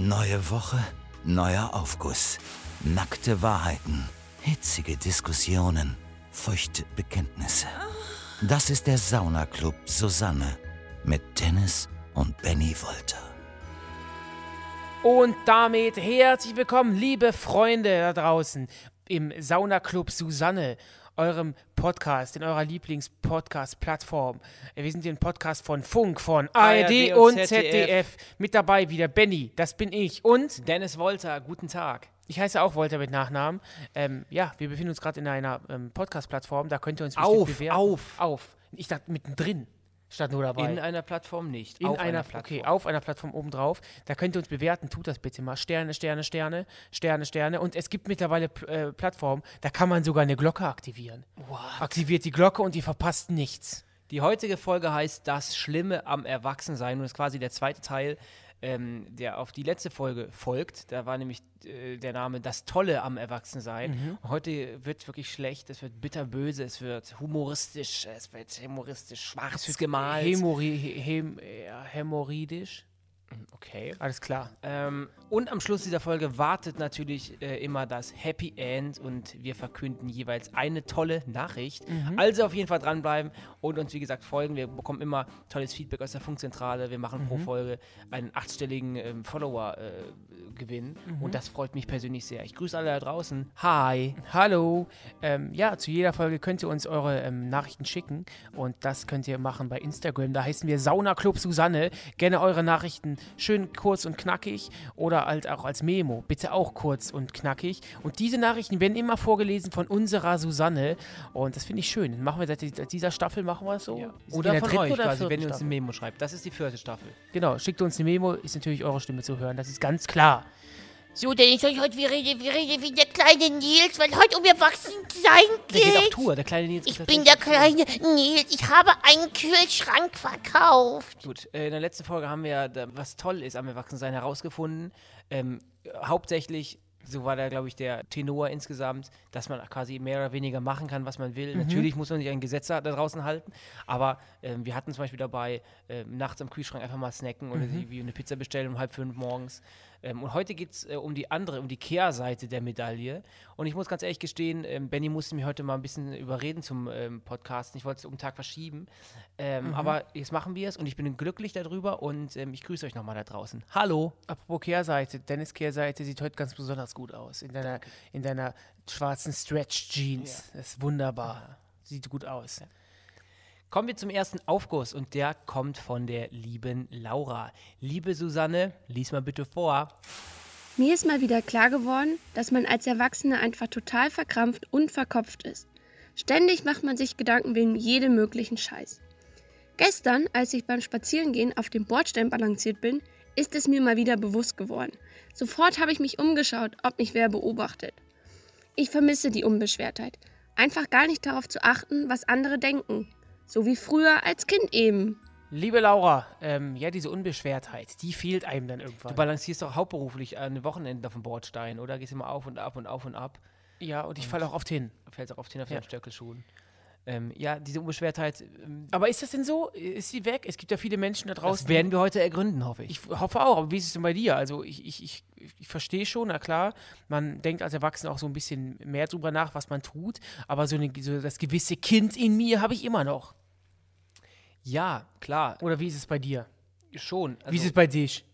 Neue Woche, neuer Aufguss. Nackte Wahrheiten, hitzige Diskussionen, feuchte Bekenntnisse. Das ist der Saunaclub Susanne mit Dennis und Benny Wolter. Und damit herzlich willkommen, liebe Freunde da draußen im Saunaclub Susanne, eurem Podcast, in eurer Lieblings-Podcast-Plattform. Wir sind hier ein Podcast von Funk, von ARD, ARD und ZDF. ZDF. Mit dabei wieder Benny, das bin ich. Und Dennis Wolter, guten Tag. ich heiße auch Wolter mit Nachnamen. Ähm, ja, wir befinden uns gerade in einer ähm, Podcast-Plattform, da könnt ihr uns Auf, bewerten. auf. Auf. Ich dachte mittendrin. Statt nur dabei. In einer Plattform nicht. In auf einer, Plattform. okay, auf einer Plattform obendrauf. Da könnt ihr uns bewerten, tut das bitte mal. Sterne, Sterne, Sterne, Sterne, Sterne. Und es gibt mittlerweile äh, Plattformen, da kann man sogar eine Glocke aktivieren. Aktiviert die Glocke und ihr verpasst nichts. Die heutige Folge heißt Das Schlimme am Erwachsensein und ist quasi der zweite Teil, ähm, der auf die letzte Folge folgt. Da war nämlich äh, der Name Das Tolle am Erwachsensein. Mhm. Heute wird wirklich schlecht, es wird bitterböse, es wird humoristisch, es wird humoristisch schwarz gemalt. Hämori äh, hämorrhoidisch. okay. Alles klar. Ähm, und am Schluss dieser Folge wartet natürlich äh, immer das Happy End und wir verkünden jeweils eine tolle Nachricht. Also auf jeden Fall dranbleiben und uns wie gesagt folgen. Wir bekommen immer tolles Feedback aus der Funkzentrale. Wir machen pro Folge einen achtstelligen ähm, Follower-Gewinn und das freut mich persönlich sehr. Ich grüße alle da draußen. Hi. Hallo. Ähm, ja, zu jeder Folge könnt ihr uns eure ähm, Nachrichten schicken und das könnt ihr machen bei Instagram. Da heißen wir Sauna Club Susanne. Gerne eure Nachrichten schön kurz und knackig oder halt auch als Memo. Bitte auch kurz und knackig. Und diese Nachrichten werden immer vorgelesen von unserer Susanne und das finde ich schön. Dann machen wir seit seit dieser Staffel machen wir es so. Ja. Oder der von euch oder quasi, wenn ihr uns eine Memo schreibt. Das ist die vierte Staffel. Genau, schickt uns eine Memo, ist natürlich eure Stimme zu hören. Das ist ganz klar. So, denn ich soll heute wie rede, wie rede wie der kleine Nils, weil heute um Erwachsensein Der geht auf geht. Tour, der kleine Nils. Ich bin der kleine Nils. Ich habe einen Kühlschrank verkauft. Gut, äh, in der letzten Folge haben wir was toll ist am Erwachsensein, herausgefunden. Ähm, hauptsächlich, so war da, glaube ich, der Tenor insgesamt, dass man quasi mehr oder weniger machen kann, was man will. Natürlich muss man sich an Gesetze da draußen halten, aber ähm, wir hatten zum Beispiel dabei, ähm, nachts am Kühlschrank einfach mal snacken oder wie eine Pizza bestellen um halb fünf morgens. Ähm, und heute geht es äh, um die andere, um die Kehrseite der Medaille. Und ich muss ganz ehrlich gestehen, ähm, Benny musste mich heute mal ein bisschen überreden zum ähm, Podcast. Ich wollte es um den Tag verschieben. Ähm, Aber jetzt machen wir es und ich bin glücklich darüber und ähm, ich grüße euch nochmal da draußen. Hallo. Apropos Kehrseite, Dennis Kehrseite sieht heute ganz besonders gut aus. In deiner, in deiner schwarzen Stretch-Jeans. Das ist wunderbar. Sieht gut aus. Kommen wir zum ersten Aufguss und der kommt von der lieben Laura. Liebe Susanne, lies mal bitte vor. Mir ist mal wieder klar geworden, dass man als Erwachsener einfach total verkrampft und verkopft ist. Ständig macht man sich Gedanken wegen jedem möglichen Scheiß. Gestern, als ich beim Spazierengehen auf dem Bordstein balanciert bin, ist es mir mal wieder bewusst geworden. Sofort habe ich mich umgeschaut, ob mich wer beobachtet. Ich vermisse die Unbeschwertheit. Einfach gar nicht darauf zu achten, was andere denken. So wie früher als Kind eben. Liebe Laura, ähm, ja, diese Unbeschwertheit, die fehlt einem dann irgendwann. Du balancierst doch hauptberuflich an den Wochenenden auf dem Bordstein, oder? Gehst immer auf und ab und auf und ab. ja, und ich falle auch oft hin. Fällst auch auf den auf Ja. deinen Stöckelschuhen. Ähm, ja, diese Unbeschwertheit, ähm, Aber ist das denn so? Ist sie weg? Es gibt ja viele Menschen da draußen. das werden wir heute ergründen, hoffe ich. ich hoffe auch, aber wie ist es denn bei dir? Also ich, ich, ich, ich verstehe schon, na klar, man denkt als Erwachsener auch so ein bisschen mehr drüber nach, was man tut, aber so, eine, so das gewisse Kind in mir habe ich immer noch. ja, klar, Oder wie ist es bei dir? schon. Also, wie ist es bei dich?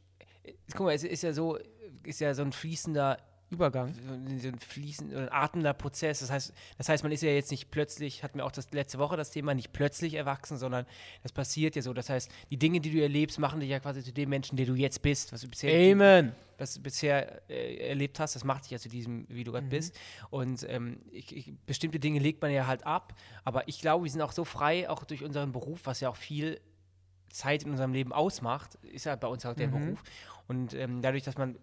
guck mal, es ist ja so, ist ja so ein fließender Übergang. so ein fließender, ein atmender Prozess. Das heißt, das heißt, man ist ja jetzt nicht plötzlich, hatten wir auch das letzte Woche das Thema, nicht plötzlich erwachsen, sondern das passiert ja so. Das heißt, die Dinge, die du erlebst, machen dich ja quasi zu dem Menschen, der du jetzt bist, was du bisher, Amen. was du bisher äh, erlebt hast, das macht dich ja zu diesem, wie du Mhm. gerade bist. Und ähm, ich, ich, bestimmte Dinge legt man ja halt ab. Aber ich glaube, wir sind auch so frei, auch durch unseren Beruf, was ja auch viel Zeit in unserem Leben ausmacht, ist ja bei uns auch der Mhm. Beruf. Und ähm, dadurch, dass man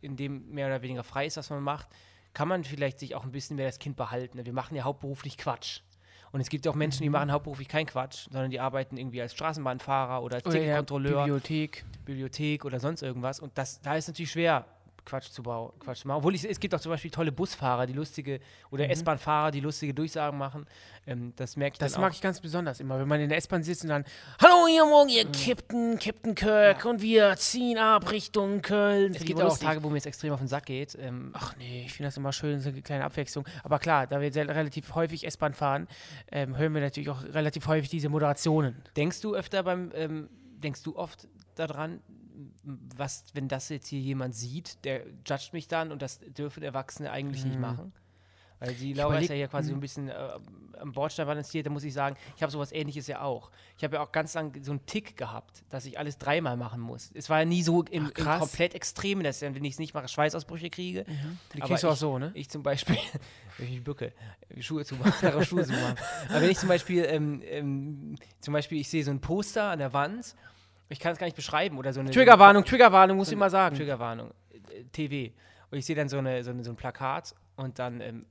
in dem mehr oder weniger frei ist, was man macht, kann man vielleicht sich auch ein bisschen mehr das Kind behalten. Wir machen ja hauptberuflich Quatsch. Und es gibt auch Menschen, Mhm. die machen hauptberuflich keinen Quatsch, sondern die arbeiten irgendwie als Straßenbahnfahrer oder als Oder ja, Ticketkontrolleur, Bibliothek. Bibliothek oder sonst irgendwas. Und das, da ist natürlich schwer, Quatsch zu bauen. Quatsch zu machen. Obwohl ich, es gibt auch zum Beispiel tolle Busfahrer, die lustige, oder Mhm. S-Bahn-Fahrer, die lustige Durchsagen machen. Ähm, das merke ich Das mag auch. ich ganz besonders immer, wenn man in der S-Bahn sitzt und dann Hallo, hier morgen, ihr Captain, Captain Kirk und wir ziehen ab Richtung Köln. Es gibt auch lustig. Tage, wo mir es extrem auf den Sack geht. Ähm, Ach nee, ich finde das immer schön, so eine kleine Abwechslung. Aber klar, da wir relativ häufig S-Bahn fahren, ähm, hören wir natürlich auch relativ häufig diese Moderationen. Denkst du öfter beim, ähm, denkst du oft daran, was, wenn das jetzt hier jemand sieht, der judgt mich dann und das dürfen Erwachsene eigentlich nicht machen? Weil die Laura ist ja hier quasi so ein bisschen äh, am Bordstein balanciert, da muss ich sagen, ich habe sowas ähnliches ja auch. Ich habe ja auch ganz lang so einen Tick gehabt, dass ich alles dreimal machen muss. Es war ja nie so im, Ach, im komplett Extrem, dass ich, wenn ich es nicht mache, Schweißausbrüche kriege. Die Aber kriegst du auch ich- so, ne? Ich zum Beispiel, wenn ich mich bücke, Schuhe zu machen, andere Schuhe zu machen. Aber wenn ich zum Beispiel, ähm, ähm, zum Beispiel, ich sehe so ein Poster an der Wand, ich kann es gar nicht beschreiben oder so eine Triggerwarnung, Triggerwarnung, muss so ich immer sagen. Triggerwarnung, äh, TV. Und ich sehe dann so, eine, so, eine, so ein Plakat und dann ähm,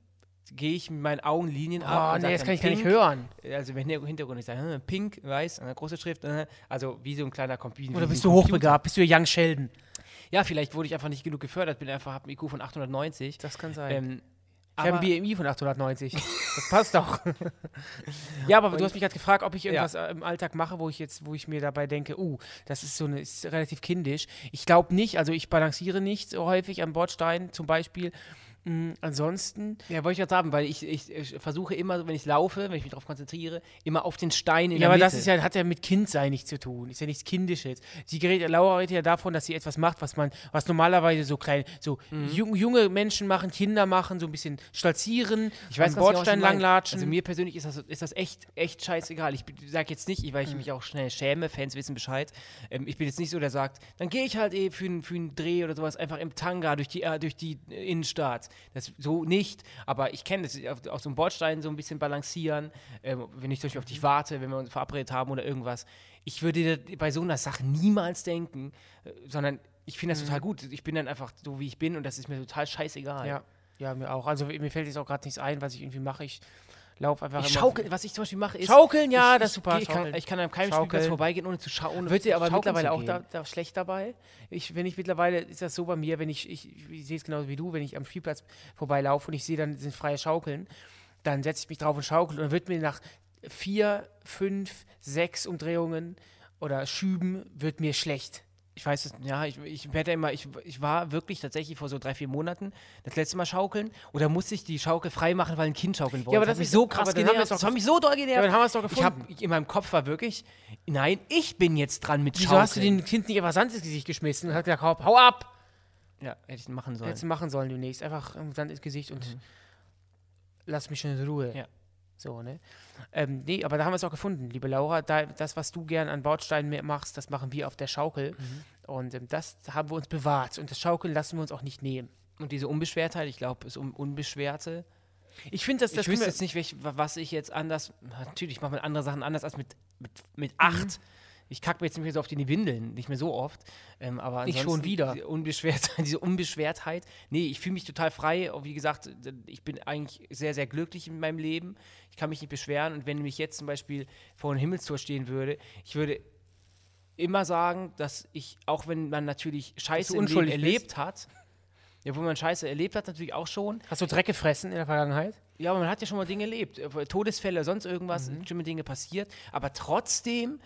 gehe ich mit meinen Augen Linien ab. Oh, nee, das kann ich gar nicht hören. Also im Hinter- Hintergrund, ich sage hm, pink, weiß, eine große Schrift, äh, also wie so ein kleiner Computer. Oder bist du hochbegabt? Bist du Young Sheldon? Ja, vielleicht wurde ich einfach nicht genug gefördert, bin einfach, habe einen IQ von 890. Das kann sein. Ähm, ich habe ein BMI von 890. Das passt doch. ja, aber du hast mich gerade gefragt, ob ich irgendwas äh, im Alltag mache, wo ich jetzt, wo ich mir dabei denke, uh, das ist so eine, ist relativ kindisch. Ich glaube nicht, also ich balanciere nicht so häufig am Bordstein zum Beispiel. Mm, ansonsten, Ja, wollte ich gerade sagen, weil ich, ich, ich versuche immer, wenn ich laufe, wenn ich mich darauf konzentriere, immer auf den Stein in ja, der aber Mitte. das ist ja, hat ja mit Kindsein nichts zu tun. Ist ja nichts Kindisches. Sie gerät, Laura redet ja davon, dass sie etwas macht, was man, was normalerweise so klein, so Mhm. jung, junge Menschen machen, Kinder machen, so ein bisschen stolzieren, Ich weiß, am was Bordstein langlatschen. Also mir persönlich ist das, ist das echt, echt scheißegal. Ich sage jetzt nicht, weil ich Mhm. mich auch schnell schäme, Fans wissen Bescheid. Ähm, ich bin jetzt nicht so, der sagt, dann gehe ich halt eh für, einen- für einen Dreh oder sowas einfach im Tanga durch die, äh, durch die äh, Innenstadt. Das so nicht, aber ich kenne das, auf, auf so einem Bordstein so ein bisschen balancieren, ähm, wenn ich zum Beispiel auf dich warte, wenn wir uns verabredet haben oder irgendwas. Ich würde bei so einer Sache niemals denken, äh, sondern ich finde das total gut. Ich bin dann einfach so, wie ich bin und das ist mir total scheißegal. Ja, ja, mir auch. Also mir fällt jetzt auch gerade nichts ein, was ich irgendwie mache. Ich laufe einfach Ich schaukel, was ich zum Beispiel mache, ist. Schaukeln, ja, ich, das ist super. Ich kann, ich kann an keinem Schaukeln. Spielplatz vorbeigehen, ohne zu schauen. Wird dir aber mittlerweile auch da, da schlecht dabei. Ich, wenn ich mittlerweile, ist das so bei mir, wenn ich, ich, ich sehe es genauso wie du, wenn ich am Spielplatz vorbeilaufe und ich sehe, dann sind freie Schaukeln, dann setze ich mich drauf und schaukel und dann wird mir nach vier, fünf, sechs Umdrehungen oder Schüben, wird mir schlecht. Ich weiß es, ja, ich, ich werde immer, ich, ich war wirklich tatsächlich vor so drei, vier Monaten das letzte Mal schaukeln oder musste ich die Schaukel frei machen, weil ein Kind schaukeln wollte. aber das das hat mich ist- so krass genervt. Das hat mich so doll genervt. Ja, dann haben wir es doch ich hab, gefunden. in meinem Kopf war wirklich, nein, ich bin jetzt dran mit Wieso Schaukeln. hast du dem Kind nicht einfach Sand ins Gesicht geschmissen und hat gesagt, hau, hau ab? Ja, hätte ich machen sollen. Hättest du machen sollen demnächst. Einfach Sand ins Gesicht und lass mich schon in Ruhe. Ja. So, ne? Ähm, nee, aber da haben wir es auch gefunden, liebe Laura. Da, das, was du gern an Bordsteinen machst, das machen wir auf der Schaukel. Und ähm, das haben wir uns bewahrt. Und das Schaukeln lassen wir uns auch nicht nehmen. Und diese Unbeschwertheit, ich glaube, das Un Unbeschwerte. Ich finde, dass das ich wüsste jetzt nicht, welch, wa- was ich jetzt anders. Natürlich macht man andere Sachen anders als mit, mit, mit Mhm. Ich kacke mir jetzt nicht mehr so oft in die Windeln, nicht mehr so oft. Ähm, aber Ich schon wieder. Diese Unbeschwertheit, diese Unbeschwertheit. Nee, ich fühle mich total frei. Wie gesagt, ich bin eigentlich sehr, sehr glücklich in meinem Leben. Ich kann mich nicht beschweren. Und wenn mich jetzt zum Beispiel vor einem Himmelstor stehen würde, ich würde immer sagen, dass ich, auch wenn man natürlich Scheiße im Leben unschuldig bist. erlebt hat, ja, wo man Scheiße erlebt hat, natürlich auch schon, Hast du Dreck gefressen in der Vergangenheit? ja, aber man hat ja schon mal Dinge erlebt. äh, Todesfälle, sonst irgendwas, Mhm. schlimme Dinge passiert. Aber trotzdem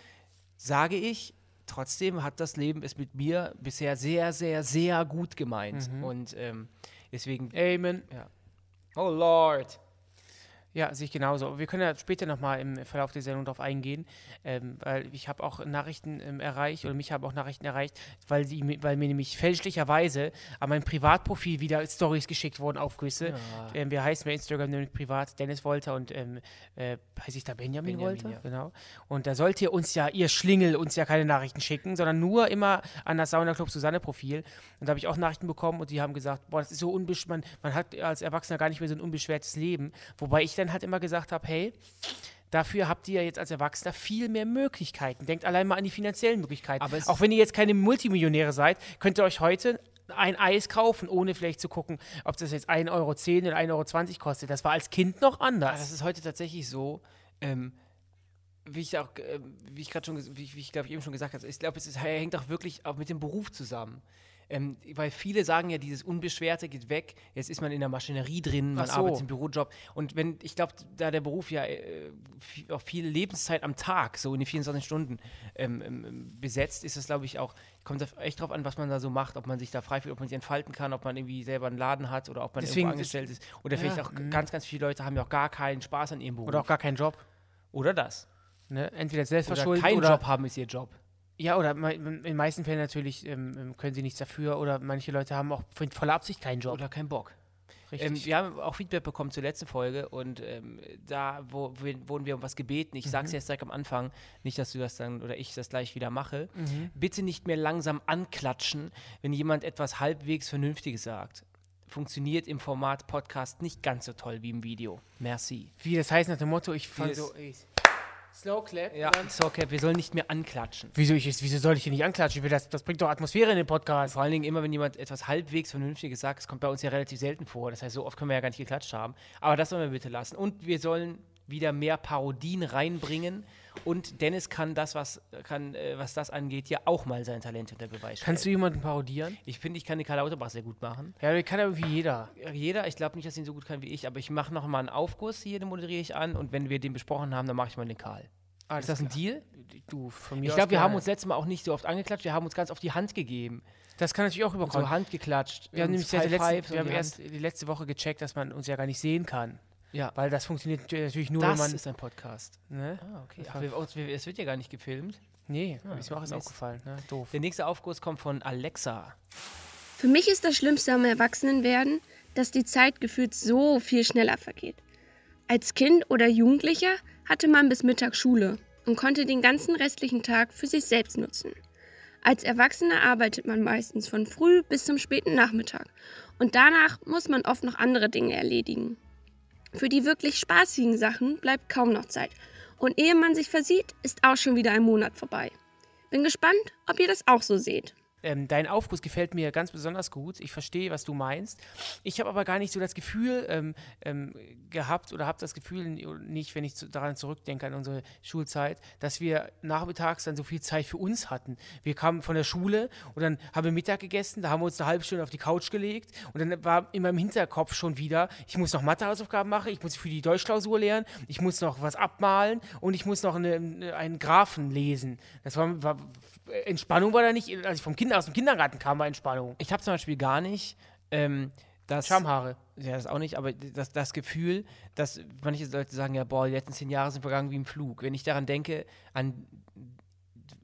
sage ich, trotzdem hat das Leben es mit mir bisher sehr, sehr, sehr gut gemeint. Mhm. Und ähm, deswegen. Amen. Oh Lord. Ja, sehe ich genauso. Wir können ja später nochmal im Verlauf der Sendung darauf eingehen, ähm, weil ich habe auch Nachrichten ähm, erreicht oder mich haben auch Nachrichten erreicht, weil, die, weil mir nämlich fälschlicherweise an mein Privatprofil wieder Stories geschickt wurden, Aufgüsse. Ähm, wir heißen bei Instagram nämlich privat Dennis Wolter und ähm, äh, heiße ich da Benjamin, Benjamin, Wolter? ja. Genau. Und da sollt ihr uns ja, ihr Schlingel, uns ja keine Nachrichten schicken, sondern nur immer an das Sauna Club Susanne Profil. Und da habe ich auch Nachrichten bekommen und die haben gesagt, boah, das ist so unbesch man, man hat als Erwachsener gar nicht mehr so ein unbeschwertes Leben. Wobei ich dann halt immer gesagt habe, hey, Dafür habt ihr jetzt als Erwachsener viel mehr Möglichkeiten. Denkt allein mal an die finanziellen Möglichkeiten. Auch wenn ihr jetzt keine Multimillionäre seid, könnt ihr euch heute ein Eis kaufen, ohne vielleicht zu gucken, ob das jetzt 1,10 Euro oder 1,20 Euro kostet. Das war als Kind noch anders. das ist heute tatsächlich so, ähm, wie ich auch, ähm, wie ich gerade schon, wie, ich- wie ich glaube ich eben schon gesagt habe, ich glaube, es ist, hängt auch wirklich auch mit dem Beruf zusammen. Ähm, weil viele sagen ja, dieses Unbeschwerte geht weg. Jetzt ist man in der Maschinerie drin, man so. arbeitet im Bürojob. Und wenn, ich glaube, da der Beruf ja äh, viel, auch viel Lebenszeit am Tag, so in den 24 Stunden ähm, ähm, besetzt, ist es, glaube ich, auch, kommt echt drauf an, was man da so macht, ob man sich da frei fühlt, ob man sich entfalten kann, ob man irgendwie selber einen Laden hat oder ob man Deswegen irgendwo angestellt ist. Oder vielleicht Ja, auch mhm. ganz, ganz viele Leute haben ja auch gar keinen Spaß an ihrem Beruf. Oder auch gar keinen Job. Oder das. Ne? Entweder Oder selbstverschuldet keinen oder, Job haben ist ihr Job. Ja, oder in den meisten Fällen natürlich ähm, ähm, können sie nichts dafür oder manche Leute haben auch voller Absicht keinen Job. Oder keinen Bock. Richtig. Ähm, wir haben auch Feedback bekommen zur letzten Folge und ähm, da wo, wo, wurden wir um was gebeten. Ich Mhm. sage es jetzt direkt am Anfang, nicht, dass du das dann oder ich das gleich wieder mache. Mhm. Bitte nicht mehr langsam anklatschen, wenn jemand etwas halbwegs Vernünftiges sagt. Funktioniert im Format Podcast nicht ganz so toll wie im Video. Merci. Wie das heißt nach dem Motto, ich fange so. Ich, Slow Clap. Ja, okay, wir sollen nicht mehr anklatschen. Wieso, ich, wieso soll ich hier nicht anklatschen? Ich will das, das bringt doch Atmosphäre in den Podcast. Vor allen Dingen immer, wenn jemand etwas halbwegs Vernünftiges sagt, das kommt bei uns ja relativ selten vor. Das heißt, so oft können wir ja gar nicht geklatscht haben. Aber das sollen wir bitte lassen. Und wir sollen wieder mehr Parodien reinbringen. Und Dennis kann das, was, kann, äh, was das angeht, ja auch mal sein Talent unter Beweis stellen. Kannst du jemanden parodieren? Ich finde, ich kann die Karl Lauterbach sehr gut machen. Ja, die kann ja irgendwie jeder. Jeder, ich glaube nicht, dass ihn so gut kann wie ich, aber ich mache noch mal einen Aufguss hier, den moderiere ich an. Und wenn wir den besprochen haben, dann mache ich mal den Karl. Alles Ist das ein klar. Deal? Du, von mir Ich glaube, wir haben uns letztes Mal auch nicht so oft angeklatscht, wir haben uns ganz auf die Hand gegeben. Das kann natürlich auch So überkommen. Hand geklatscht. wir haben nämlich letzten, Fives wir haben die erst die letzte Woche gecheckt, dass man uns ja gar nicht sehen kann. Ja. Weil das funktioniert natürlich nur, Das wenn man. ist ein Podcast. Ne? Ah, okay. Das Ach, wir, es wird ja gar nicht gefilmt. Nee, ist mir auch jetzt aufgefallen. Ne? Doof. Der nächste Aufguss kommt von Alexa. Für mich ist das Schlimmste am Erwachsenenwerden, dass die Zeit gefühlt so viel schneller vergeht. Als Kind oder Jugendlicher hatte man bis Mittag Schule und konnte den ganzen restlichen Tag für sich selbst nutzen. Als Erwachsener arbeitet man meistens von früh bis zum späten Nachmittag und danach muss man oft noch andere Dinge erledigen. Für die wirklich spaßigen Sachen bleibt kaum noch Zeit und ehe man sich versieht, ist auch schon wieder ein Monat vorbei. Bin gespannt, ob ihr das auch so seht. Ähm, dein Aufguss gefällt mir ganz besonders gut. Ich verstehe, was du meinst. Ich habe aber gar nicht so das Gefühl ähm, ähm, gehabt oder habe das Gefühl nicht, wenn ich zu, daran zurückdenke an unsere Schulzeit, dass wir nachmittags dann so viel Zeit für uns hatten. Wir kamen von der Schule und dann haben wir Mittag gegessen, da haben wir uns eine halbe Stunde auf die Couch gelegt und dann war in meinem Hinterkopf schon wieder, ich muss noch Mathehausaufgaben machen, ich muss für die Deutschklausur lernen, ich muss noch was abmalen und ich muss noch eine, eine, einen Graphen lesen. Das war, war Entspannung war da nicht, als ich vom Kinder, aus dem Kindergarten kam, war Entspannung. Ich habe zum Beispiel gar nicht ähm, das. Schamhaare. Ja, das auch nicht, aber das, das Gefühl, dass manche Leute sagen, ja, boah, die letzten zehn Jahre sind vergangen wie im Flug. Wenn ich daran denke, an,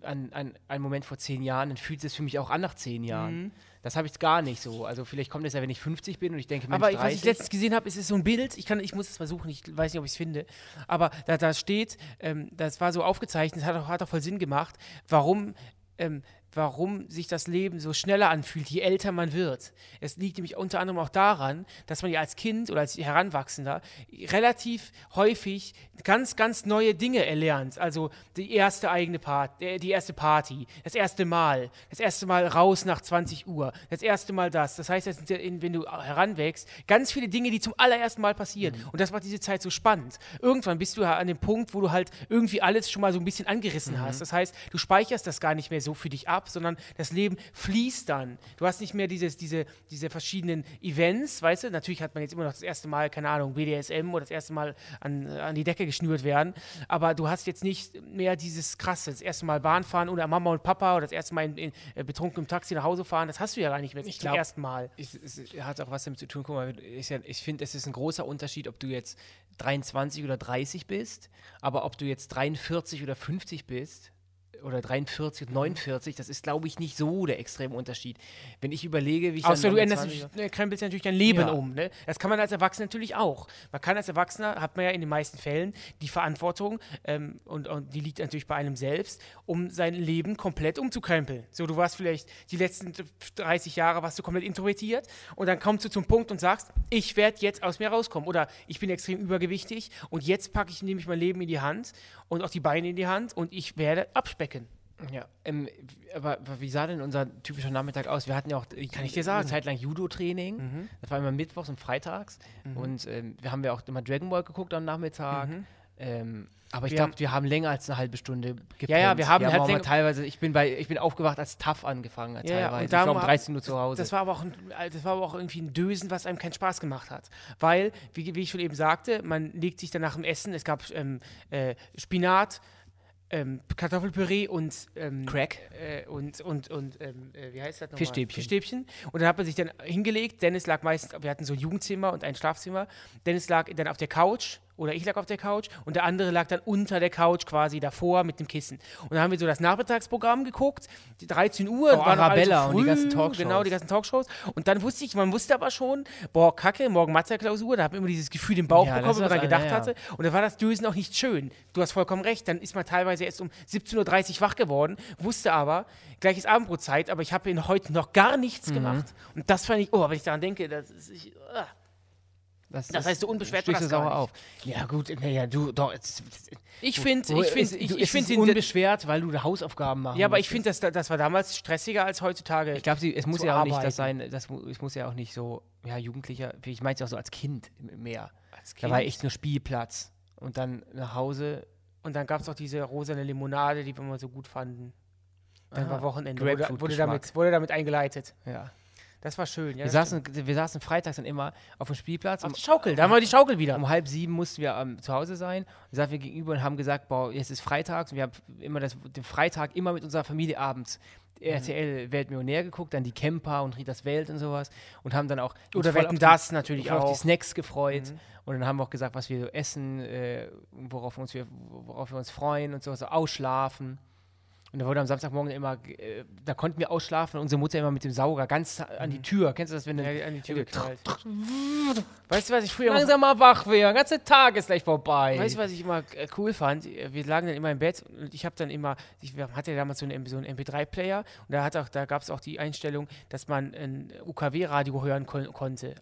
an, an einen Moment vor zehn Jahren, dann fühlt es für mich auch an nach zehn Jahren. Mhm. Das habe ich gar nicht so. Also vielleicht kommt es ja, wenn ich 50 bin und ich denke, Mensch, Aber 30. was ich letztens gesehen habe, ist es so ein Bild. Ich, kann, ich muss es versuchen, ich weiß nicht, ob ich es finde. Aber da, da steht, ähm, das war so aufgezeichnet, hat auch, hat auch voll Sinn gemacht, warum, ähm, warum sich das Leben so schneller anfühlt, je älter man wird. Es liegt nämlich unter anderem auch daran, dass man ja als Kind oder als Heranwachsender relativ häufig ganz, ganz neue Dinge erlernt. Also die erste eigene Part, äh, die erste Party, das erste Mal, das erste Mal raus nach 20 Uhr, das erste Mal das. Das heißt, das sind wenn du heranwächst, ganz viele Dinge, die zum allerersten Mal passieren. Und das macht diese Zeit so spannend. Irgendwann bist du ja an dem Punkt, wo du halt irgendwie alles schon mal so ein bisschen angerissen hast. Das heißt, du speicherst das gar nicht mehr so für dich ab, sondern das Leben fließt dann. Du hast nicht mehr dieses, diese, diese verschiedenen Events, weißt du? Natürlich hat man jetzt immer noch das erste Mal, keine Ahnung, BDSM oder das erste Mal an, an die Decke geschnürt werden, aber du hast jetzt nicht mehr dieses krasse, das erste Mal Bahn fahren oder Mama und Papa oder das erste Mal in, in, äh, betrunken im Taxi nach Hause fahren, das hast du ja gar nicht mehr Ich zum glaub- ersten Mal. Ich, es hat auch was damit zu tun. Guck mal, ja, ich finde, es ist ein großer Unterschied, ob du jetzt 23 oder 30 bist, aber ob du jetzt 43 oder 50 bist oder 43 und 49, das ist, glaube ich, nicht so der extreme Unterschied. Wenn ich überlege, wie ich Außer du änderst 20 natürlich, ne, krempelst natürlich dein Leben Ja. um. Ne? Das kann man als Erwachsener natürlich auch. Man kann als Erwachsener, hat man ja in den meisten Fällen die Verantwortung ähm, und, und die liegt natürlich bei einem selbst, um sein Leben komplett umzukrempeln. So, du warst vielleicht die letzten 30 Jahre warst du komplett introvertiert und dann kommst du zum Punkt und sagst, ich werde jetzt aus mir rauskommen oder ich bin extrem übergewichtig und jetzt packe ich nämlich mein Leben in die Hand und auch die Beine in die Hand und ich werde abspecken. Ja, ähm, aber, aber wie sah denn unser typischer Nachmittag aus? Wir hatten ja auch Kann ich dir sagen. eine Zeit lang Judo-Training. Das war immer mittwochs und freitags. Und ähm, wir haben ja auch immer Dragon Ball geguckt am Nachmittag. Ähm, aber ich Wir glaube, haben- wir haben länger als eine halbe Stunde gepennt. Ja, ja, wir haben halt auch mal länger- teilweise, ich bin bei, ich bin aufgewacht als tough angefangen Ja, teilweise. und ich war um ma- 13 Uhr zu Hause. Das war aber auch ein, das war aber auch irgendwie ein Dösen, was einem keinen Spaß gemacht hat. Weil, wie, wie ich schon eben sagte, man legt sich dann nach dem Essen, es gab ähm, äh, Spinat, ähm, Kartoffelpüree und ähm, Crack. äh, und, und, und ähm, äh, wie heißt das nochmal? Fischstäbchen. Fischstäbchen. Und dann hat man sich dann hingelegt. Dennis lag meistens, wir hatten so ein Jugendzimmer und ein Schlafzimmer. Dennis lag dann auf der Couch oder ich lag auf der Couch und der andere lag dann unter der Couch quasi davor mit dem Kissen. Und dann haben wir so das Nachmittagsprogramm geguckt, die 13 Uhr. Oh, war Arabella so und die früh, ganzen Talkshows. Genau, die ganzen Talkshows. Und dann wusste ich, man wusste aber schon, boah, kacke, morgen Mathe-Klausur, da habe ich immer dieses Gefühl im Bauch Ja, bekommen, wenn man gedacht ja, ja. hatte. Und da war das Dösen auch nicht schön. Du hast vollkommen recht. Dann ist man teilweise erst um 17.30 Uhr wach geworden, wusste aber, gleich ist Abendbrotzeit, aber ich habe heute noch gar Mhm. nichts gemacht. Und das fand ich, oh, wenn ich daran denke, das ist. Ich, ah. Das, Das heißt, so unbeschwert sprichst das du sauer auf. Ja, gut, naja, du, doch. Es, Ich finde, ich finde, du- ich, ich finde unbeschwert, weil du Hausaufgaben machst. Ja, aber ich finde, das, das war damals stressiger als heutzutage. Ich glaube, es muss ja auch nicht arbeiten. das sein, das, es muss ja auch nicht so, ja, Jugendlicher, ich meine es auch so als Kind mehr. Als Da war Kind. echt nur Spielplatz. Und dann nach Hause, Und dann gab es auch diese rosane Limonade, die wir immer so gut fanden. Dann Ah, war Wochenende, wurde, wurde, damit, wurde damit eingeleitet. ja. Das war schön, ja. wir, saßen, wir saßen freitags dann immer auf dem Spielplatz. Auf Um, die Schaukel, da haben wir die Schaukel wieder. um halb sieben mussten wir ähm, zu Hause sein. Und saßen wir gegenüber und haben gesagt, boah, jetzt ist Freitag. Und wir haben immer das, den Freitag immer mit unserer Familie abends Mhm. RTL Weltmillionär geguckt, dann die Camper und Ritas Welt und sowas. Und haben dann auch Oder Wetten, das natürlich voll auf auch. die Snacks gefreut. Mhm. Und dann haben wir auch gesagt, was wir so essen, äh, worauf, uns, wir, worauf wir uns freuen und so, so ausschlafen. Und da wurde am Samstagmorgen immer, äh, da konnten wir ausschlafen und unsere Mutter immer mit dem Sauger ganz an die Tür. Kennst du das, wenn du Mhm. Ja, an die Tür geknallt. Weißt du, was ich früher langsam mal wach wäre? Der ganze Tag ist gleich vorbei. weißt du, was ich immer äh, cool fand? Wir lagen dann immer im Bett und ich habe dann immer, ich hatte ja damals so einen, so einen MP3-Player und da, hat auch, da gab es auch die Einstellung, dass man ein UKW-Radio hören kon konnte.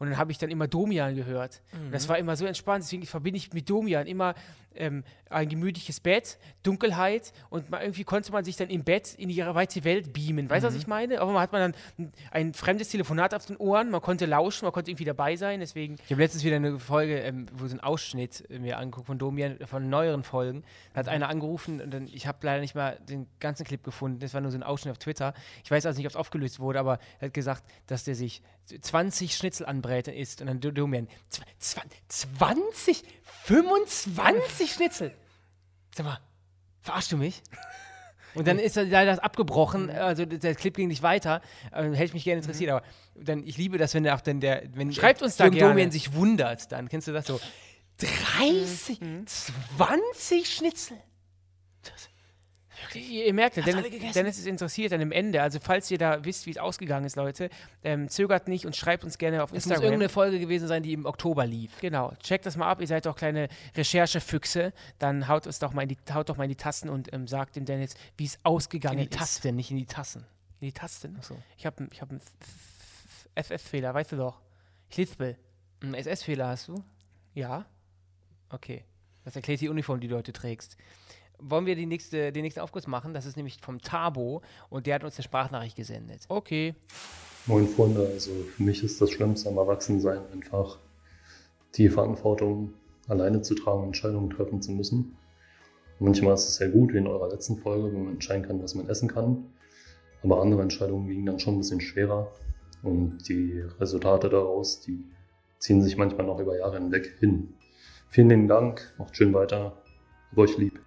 Und dann habe ich dann immer Domian gehört. Und das war immer so entspannt. Deswegen verbinde ich mit Domian immer ähm, ein gemütliches Bett, Dunkelheit und mal irgendwie konnte man sich dann im Bett in die weite Welt beamen. Weißt du, was ich meine? Aber man hat man dann ein, fremdes Telefonat auf den Ohren, man konnte lauschen, man konnte irgendwie dabei sein. Deswegen Ich habe letztens wieder eine Folge, ähm, wo so ein Ausschnitt äh, mir angeguckt von Domian, von neueren Folgen. Da hat einer angerufen und dann, ich habe leider nicht mal den ganzen Clip gefunden. Das war nur so ein Ausschnitt auf Twitter. Ich weiß also nicht, ob es aufgelöst wurde, aber er hat gesagt, dass der sich 20 Schnitzel anbräten isst. Und dann Do- Domian, "Zw- zwa- 20? 25 Schnitzel? Sag mal, verarschst du mich? Und dann ist er leider abgebrochen, also der Clip ging nicht weiter. Äh, hätte mich gerne interessiert, aber dann, ich liebe das, wenn der auch dann der, wenn Schreibt uns da gerne. Domian sich wundert, dann kennst du das so. 30, 20 Schnitzel. Ihr merkt ja, Dennis? Dennis ist interessiert an dem Ende. Also, falls ihr da wisst, wie es ausgegangen ist, Leute, ähm, zögert nicht und schreibt uns gerne auf Es muss Instagram. irgendeine Folge gewesen sein, die im Oktober lief. Genau, checkt das mal ab. Ihr seid doch kleine Recherchefüchse. Dann haut es doch mal in die, haut doch mal in die Tasten und ähm, sagt dem Dennis, wie es In ausgegangen die ist. Tasten, nicht in die Tassen. In die Tasten? Achso. Ich habe ich hab einen FF-Fehler, weißt du doch. Ich lispel. Einen SS-Fehler hast du? Ja. Okay. Das erklärt die Uniform, die du heute trägst. Wollen wir die nächste, den nächsten Aufguss machen? Das ist nämlich vom Tabo und der hat uns eine Sprachnachricht gesendet. Okay. Moin Freunde, also für mich ist das Schlimmste am Erwachsensein einfach die Verantwortung alleine zu tragen, Entscheidungen treffen zu müssen. Manchmal ist es sehr gut, wie in eurer letzten Folge, wo man entscheiden kann, was man essen kann. Aber andere Entscheidungen wiegen dann schon ein bisschen schwerer. Und die Resultate daraus, die ziehen sich manchmal noch über Jahre hinweg hin. Vielen lieben Dank, macht schön weiter, hab euch lieb.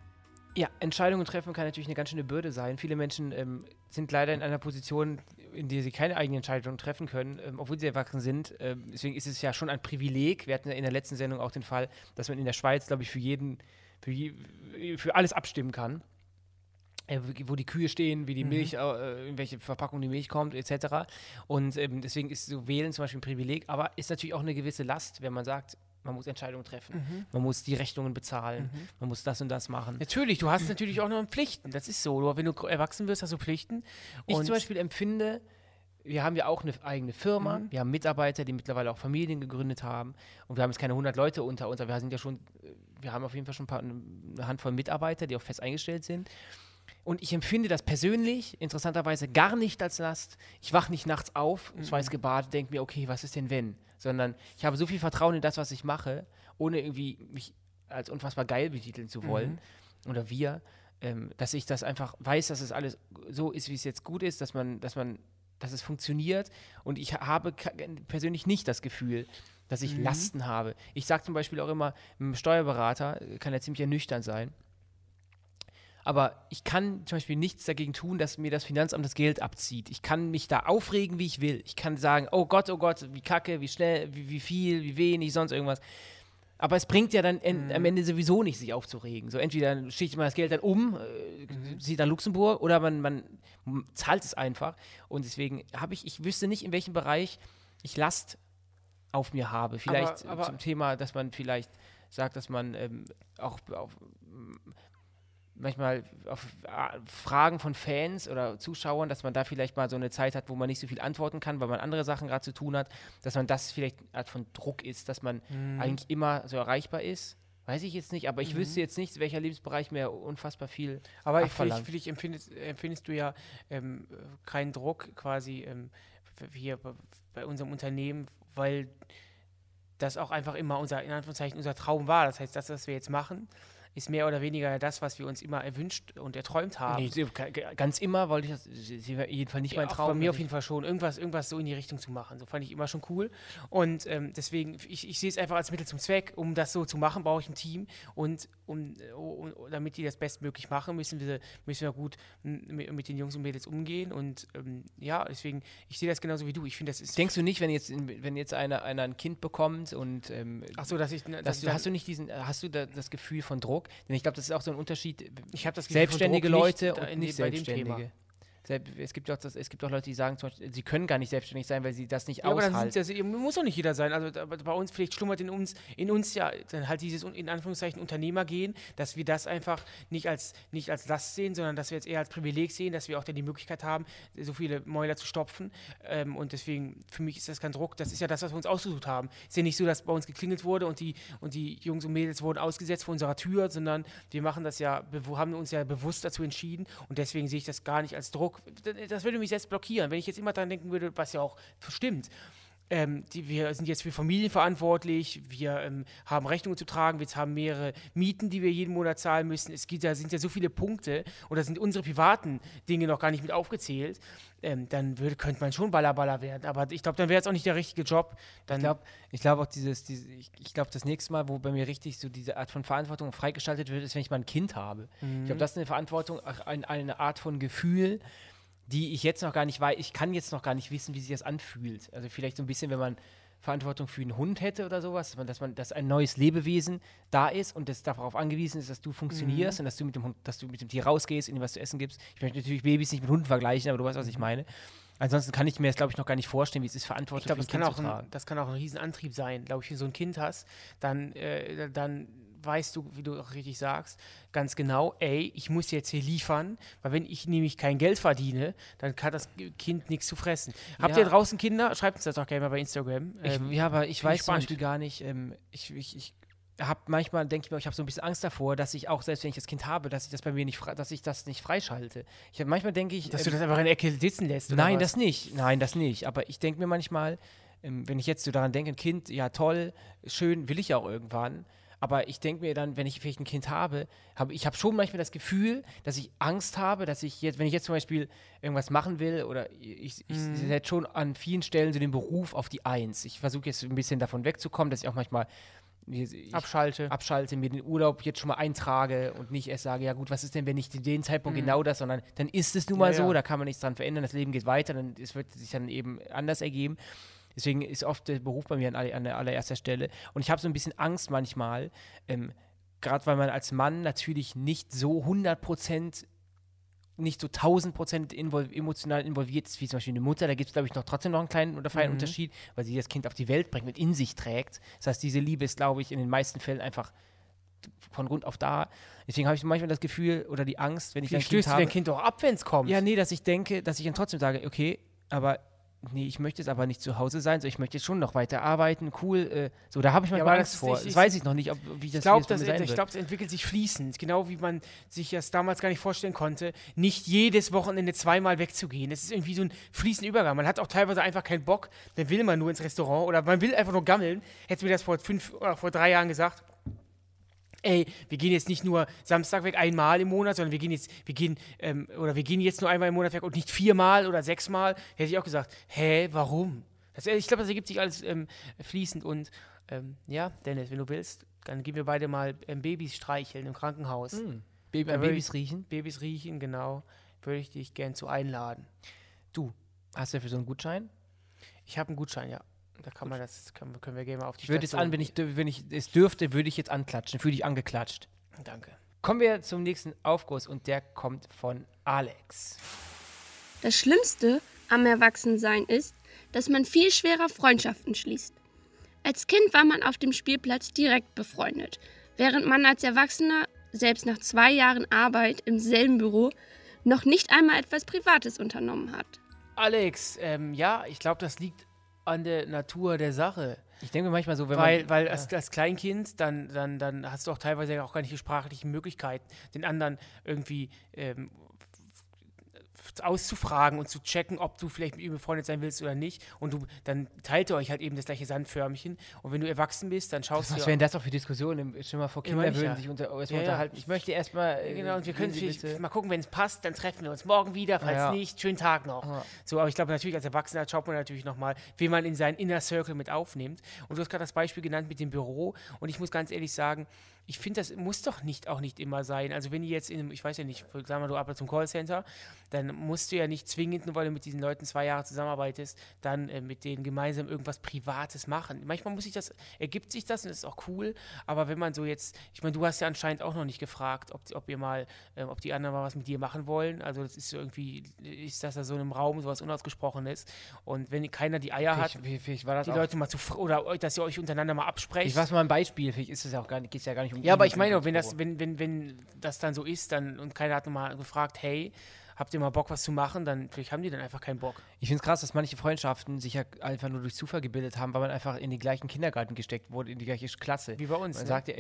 Ja, Entscheidungen treffen kann natürlich eine ganz schöne Bürde sein. Viele Menschen ähm, sind leider in einer Position, in der sie keine eigenen Entscheidungen treffen können, ähm, obwohl sie erwachsen sind. Ähm, deswegen ist es ja schon ein Privileg. Wir hatten ja in der letzten Sendung auch den Fall, dass man in der Schweiz, glaube ich, für jeden, für, je, für alles abstimmen kann. Äh, wo- die Kühe stehen, wie die Milch, äh, in welche Verpackung die Milch kommt, etc. Und ähm, deswegen ist so Wählen zum Beispiel ein Privileg, aber ist natürlich auch eine gewisse Last, wenn man sagt, man muss Entscheidungen treffen, man muss die Rechnungen bezahlen, man muss das und das machen. Natürlich, du hast natürlich auch noch Pflichten. Das ist so. Du, wenn du erwachsen wirst, hast du Pflichten. Ich Und zum Beispiel empfinde, wir haben ja auch eine eigene Firma, Mhm. wir haben Mitarbeiter, die mittlerweile auch Familien gegründet haben und wir haben jetzt keine 100 Leute unter uns, aber wir sind ja schon, äh, wir haben auf jeden Fall schon ein paar, eine Handvoll Mitarbeiter, die auch fest eingestellt sind. Und ich empfinde das persönlich, interessanterweise, gar nicht als Last. Ich wache nicht nachts auf, Mhm. schweißgebadet, denke mir, okay, was ist denn wenn? Sondern ich habe so viel Vertrauen in das, was ich mache, ohne irgendwie mich als unfassbar geil betiteln zu wollen. Oder wir. Ähm, dass ich das einfach weiß, dass es alles so ist, wie es jetzt gut ist, dass man, dass man, dass es funktioniert. Und ich habe persönlich nicht das Gefühl, dass ich Lasten habe. Ich sage zum Beispiel auch immer, ein Steuerberater kann ja ziemlich ernüchternd sein. Aber ich kann zum Beispiel nichts dagegen tun, dass mir das Finanzamt das Geld abzieht. Ich kann mich da aufregen, wie ich will. Ich kann sagen, oh Gott, oh Gott, wie kacke, wie schnell, wie, wie viel, wie wenig, sonst irgendwas. Aber es bringt ja dann en, am Ende sowieso nicht, sich aufzuregen. So entweder schichtet man das Geld dann um, äh, zieht nach Luxemburg, oder man, man zahlt es einfach. Und deswegen habe ich, ich wüsste nicht, in welchem Bereich ich Last auf mir habe. Vielleicht aber- zum Thema, dass man vielleicht sagt, dass man ähm, auch auf, manchmal auf äh, Fragen von Fans oder Zuschauern, dass man da vielleicht mal so eine Zeit hat, wo man nicht so viel antworten kann, weil man andere Sachen gerade zu tun hat, dass man das vielleicht eine Art von Druck ist, dass man eigentlich immer so erreichbar ist. Weiß ich jetzt nicht, aber ich wüsste jetzt nicht, welcher Lebensbereich mir unfassbar viel Aber ich, abverlangt. vielleicht, vielleicht empfindest, empfindest du ja ähm, äh, keinen Druck quasi ähm, hier bei, bei unserem Unternehmen, weil das auch einfach immer unser, in Anführungszeichen, unser Traum war. Das heißt, das, was wir jetzt machen, ist mehr oder weniger das, was wir uns immer erwünscht und erträumt haben. Nee, ganz immer wollte ich das, sie war jedenfalls nicht Ja, mein Traum. Bei mir auf jeden Fall schon. Irgendwas, irgendwas so in die Richtung zu machen. So fand ich immer schon cool. Und ähm, deswegen, ich, ich sehe es einfach als Mittel zum Zweck. Um das so zu machen, brauche ich ein Team. Und um, um, damit die das bestmöglich machen, müssen wir, müssen wir gut mit, mit den Jungs und Mädels umgehen. Und ähm, ja, deswegen, ich sehe das genauso wie du. Ich finde, das ist. Denkst du nicht, wenn jetzt, wenn jetzt einer, einer ein Kind bekommt und ähm, Ach so, dass ich. Dass dass du, hast du nicht diesen, hast du da, das Gefühl von Druck? Denn ich glaube, das ist auch so ein Unterschied. Ich habe das Gefühl selbstständige Druck Leute und nicht dem- bei dem Thema. selbstständige. Es gibt, auch das, es gibt auch Leute, die sagen zum Beispiel, sie können gar nicht selbstständig sein, weil sie das nicht Ja, aber dann aushalten. sind das, muss doch nicht jeder sein. Also aber bei uns, vielleicht schlummert in uns, in uns ja dann halt dieses in Anführungszeichen Unternehmergehen, dass wir das einfach nicht als, nicht als Last sehen, sondern dass wir jetzt eher als Privileg sehen, dass wir auch dann die Möglichkeit haben, so viele Mäuler zu stopfen. Ähm, und deswegen, für mich ist das kein Druck. Das ist ja das, was wir uns ausgesucht haben. Ist ja nicht so, dass bei uns geklingelt wurde und die, und die Jungs und Mädels wurden ausgesetzt vor unserer Tür, sondern wir machen das ja, haben uns ja bewusst dazu entschieden und deswegen sehe ich das gar nicht als Druck. Das würde mich selbst blockieren, wenn ich jetzt immer daran denken würde, was ja auch stimmt. Ähm, die, wir sind jetzt für Familien verantwortlich, wir ähm, haben Rechnungen zu tragen, wir haben mehrere Mieten, die wir jeden Monat zahlen müssen. Es gibt, da sind ja so viele Punkte oder sind unsere privaten Dinge noch gar nicht mit aufgezählt. Ähm, dann würde, könnte man schon Ballerballer werden. Aber ich glaube, dann wäre es auch nicht der richtige Job. Dann, Ich glaube ich glaub auch dieses, diese, ich, ich glaube, das nächste Mal, wo bei mir richtig so diese Art von Verantwortung freigeschaltet wird, ist, wenn ich mal ein Kind habe. Ich glaube, das ist eine Verantwortung, eine Art von Gefühl, die ich jetzt noch gar nicht weiß. Ich kann jetzt noch gar nicht wissen, wie sich das anfühlt. Also vielleicht so ein bisschen, wenn man Verantwortung für einen Hund hätte oder sowas, dass man, dass man, dass ein neues Lebewesen da ist und das darauf angewiesen ist, dass du funktionierst und dass du mit dem Hund, dass du mit dem Tier rausgehst, ihm was zu essen gibst. Ich möchte natürlich Babys nicht mit Hunden vergleichen, aber du weißt, was ich meine. Ansonsten kann ich mir das, glaube ich, noch gar nicht vorstellen, wie es ist, Verantwortung ich glaube, für das, kann ein auch Kind ein, das kann auch ein Riesenantrieb sein. Glaube ich, wenn du so ein Kind hast, dann, äh, dann weißt du, wie du auch richtig sagst, ganz genau, ey, ich muss jetzt hier liefern, weil wenn ich nämlich kein Geld verdiene, dann kann das Kind nichts zu fressen. Habt Ja. ihr draußen Kinder? Schreibt uns das doch gerne mal bei Instagram. Ich, Ähm, ja, aber ich ich weiß zum. Beispiel gar nicht, ähm, ich, ich, ich habe manchmal, denke ich mir, ich habe so ein bisschen Angst davor, dass ich auch, selbst wenn ich das Kind habe, dass ich das bei mir nicht, dass ich das nicht freischalte. Ich hab, manchmal denke ich, dass ähm, du das einfach in der Ecke sitzen lässt. nein, was? das nicht, nein, das nicht. Aber ich denke mir manchmal, ähm, wenn ich jetzt so daran denke, ein Kind, ja toll, schön, will ich auch irgendwann. Aber ich denke mir dann, wenn ich vielleicht ein Kind habe, habe ich habe schon manchmal das Gefühl, dass ich Angst habe, dass ich jetzt, wenn ich jetzt zum Beispiel irgendwas machen will oder ich, ich Mhm. setze schon an vielen Stellen so den Beruf auf die Eins. Ich versuche jetzt ein bisschen davon wegzukommen, dass ich auch manchmal ich, Abschalte. abschalte, mir den Urlaub jetzt schon mal eintrage und nicht erst sage, ja gut, was ist denn, wenn nicht in dem Zeitpunkt genau das, sondern dann ist es nun mal Mhm. Ja, so, ja. da kann man nichts dran verändern, das Leben geht weiter, dann es wird sich dann eben anders ergeben. Deswegen ist oft der Beruf bei mir an, aller- an allererster Stelle. Und ich habe so ein bisschen Angst manchmal, ähm, gerade weil man als Mann natürlich nicht so 100% nicht so 1000 Prozent invol emotional involviert ist, wie zum Beispiel eine Mutter. Da gibt es, glaube ich, noch trotzdem noch einen kleinen oder Mhm. feinen Unterschied, weil sie das Kind auf die Welt bringt und in sich trägt. Das heißt, diese Liebe ist, glaube ich, in den meisten Fällen einfach von Grund auf da. Deswegen habe ich manchmal das Gefühl oder die Angst, wenn ich Wie ein Kind stößt du habe. dein Kind doch ab, wenn es kommt? Ja, nee, dass ich denke, dass ich dann trotzdem sage, okay, aber nee, ich möchte jetzt aber nicht zu Hause sein, so ich möchte jetzt schon noch weiter arbeiten, cool. Äh, so, da habe ich manchmal aber Angst vor. nicht- das ich- weiß ich noch nicht, ob, wie das, Ich glaube, wie das sein ich wird. glaub, es entwickelt sich fließend, genau wie man sich das damals gar nicht vorstellen konnte, nicht jedes Wochenende zweimal wegzugehen. Das ist irgendwie so ein fließender Übergang. Man hat auch teilweise einfach keinen Bock, dann will man nur ins Restaurant oder man will einfach nur gammeln. Hättest du mir das vor fünf oder vor drei Jahren gesagt, ey, wir gehen jetzt nicht nur Samstag weg einmal im Monat, sondern wir gehen jetzt, wir gehen, ähm, oder wir gehen jetzt nur einmal im Monat weg und nicht viermal oder sechsmal, hätte ich auch gesagt, hä, warum? Das, ich glaube, das ergibt sich alles ähm, fließend und ähm, ja, Dennis, wenn du willst, dann gehen wir beide mal ähm, Babys streicheln im Krankenhaus. Hm. Baby, würde Babys ich- riechen. Babys riechen, genau. Würde ich dich gern zu einladen. Du, hast du dafür so einen Gutschein? Ich habe einen Gutschein, ja. Da kann man das, können, wir- können wir gerne mal auf die Ich würde jetzt an, wenn ich, wenn ich es dürfte, würde ich jetzt anklatschen. Fühle dich angeklatscht. Danke. Kommen wir zum nächsten Aufguss und der kommt von Alex. Das Schlimmste am Erwachsensein ist, dass man viel schwerer Freundschaften schließt. Als Kind war man auf dem Spielplatz direkt befreundet, während man als Erwachsener, selbst nach zwei Jahren Arbeit im selben Büro, noch nicht einmal etwas Privates unternommen hat. Alex, ähm, ja, ich glaube, das liegt an der Natur der Sache. Ich denke manchmal so, wenn weil man. weil als, als Kleinkind, dann, dann, dann hast du auch teilweise auch gar nicht die sprachlichen Möglichkeiten, den anderen irgendwie ähm, auszufragen und zu checken, ob du vielleicht mit ihm befreundet sein willst oder nicht. Und du, dann teilt ihr euch halt eben das gleiche Sandförmchen. Und wenn du erwachsen bist, dann schaust was du. wären das auch für Diskussionen? Stell mal vor, Kinder würden ja. sich unter, Ja, unterhalten. Ich möchte erstmal. Ja, Genau, und wir können bitte- mal gucken, wenn es passt, dann treffen wir uns morgen wieder, falls Ja. nicht, schönen Tag noch. Ja. So, aber ich glaube natürlich, als Erwachsener schaut man natürlich nochmal, wen man in seinen Inner Circle mit aufnimmt. Und du hast gerade das Beispiel genannt mit dem Büro. Und ich muss ganz ehrlich sagen, ich finde, das muss doch nicht auch nicht immer sein. Also wenn die jetzt in, einem- ich weiß ja nicht, sagen wir mal, du arbeitest zum Callcenter, dann musst du ja nicht zwingend, nur weil du mit diesen Leuten zwei Jahre zusammenarbeitest, dann äh, mit denen gemeinsam irgendwas Privates machen. Manchmal muss sich das, ergibt sich das und das ist auch cool, aber wenn man so jetzt, ich meine, du hast ja anscheinend auch noch nicht gefragt, ob, ob ihr mal, äh, ob die anderen mal was mit dir machen wollen. Also das ist so irgendwie, ist das da so in einem Raum sowas Unausgesprochenes und wenn keiner die Eier hat, Vielleicht, vielleicht die auch. Leute mal zu, oder dass ihr euch untereinander mal absprecht. Ich weiß mal ein Beispiel, vielleicht ist es ja auch gar nicht, geht ja gar nicht um Ja, aber ich meine, wenn das wenn, wenn, wenn das dann so ist, dann und keiner hat mal gefragt, hey, habt ihr mal Bock, was zu machen, dann vielleicht haben die dann einfach keinen Bock. Ich finde es krass, dass manche Freundschaften sich ja einfach nur durch Zufall gebildet haben, weil man einfach in den gleichen Kindergarten gesteckt wurde, in die gleiche Klasse. Wie bei uns. Man ne? sagt ja,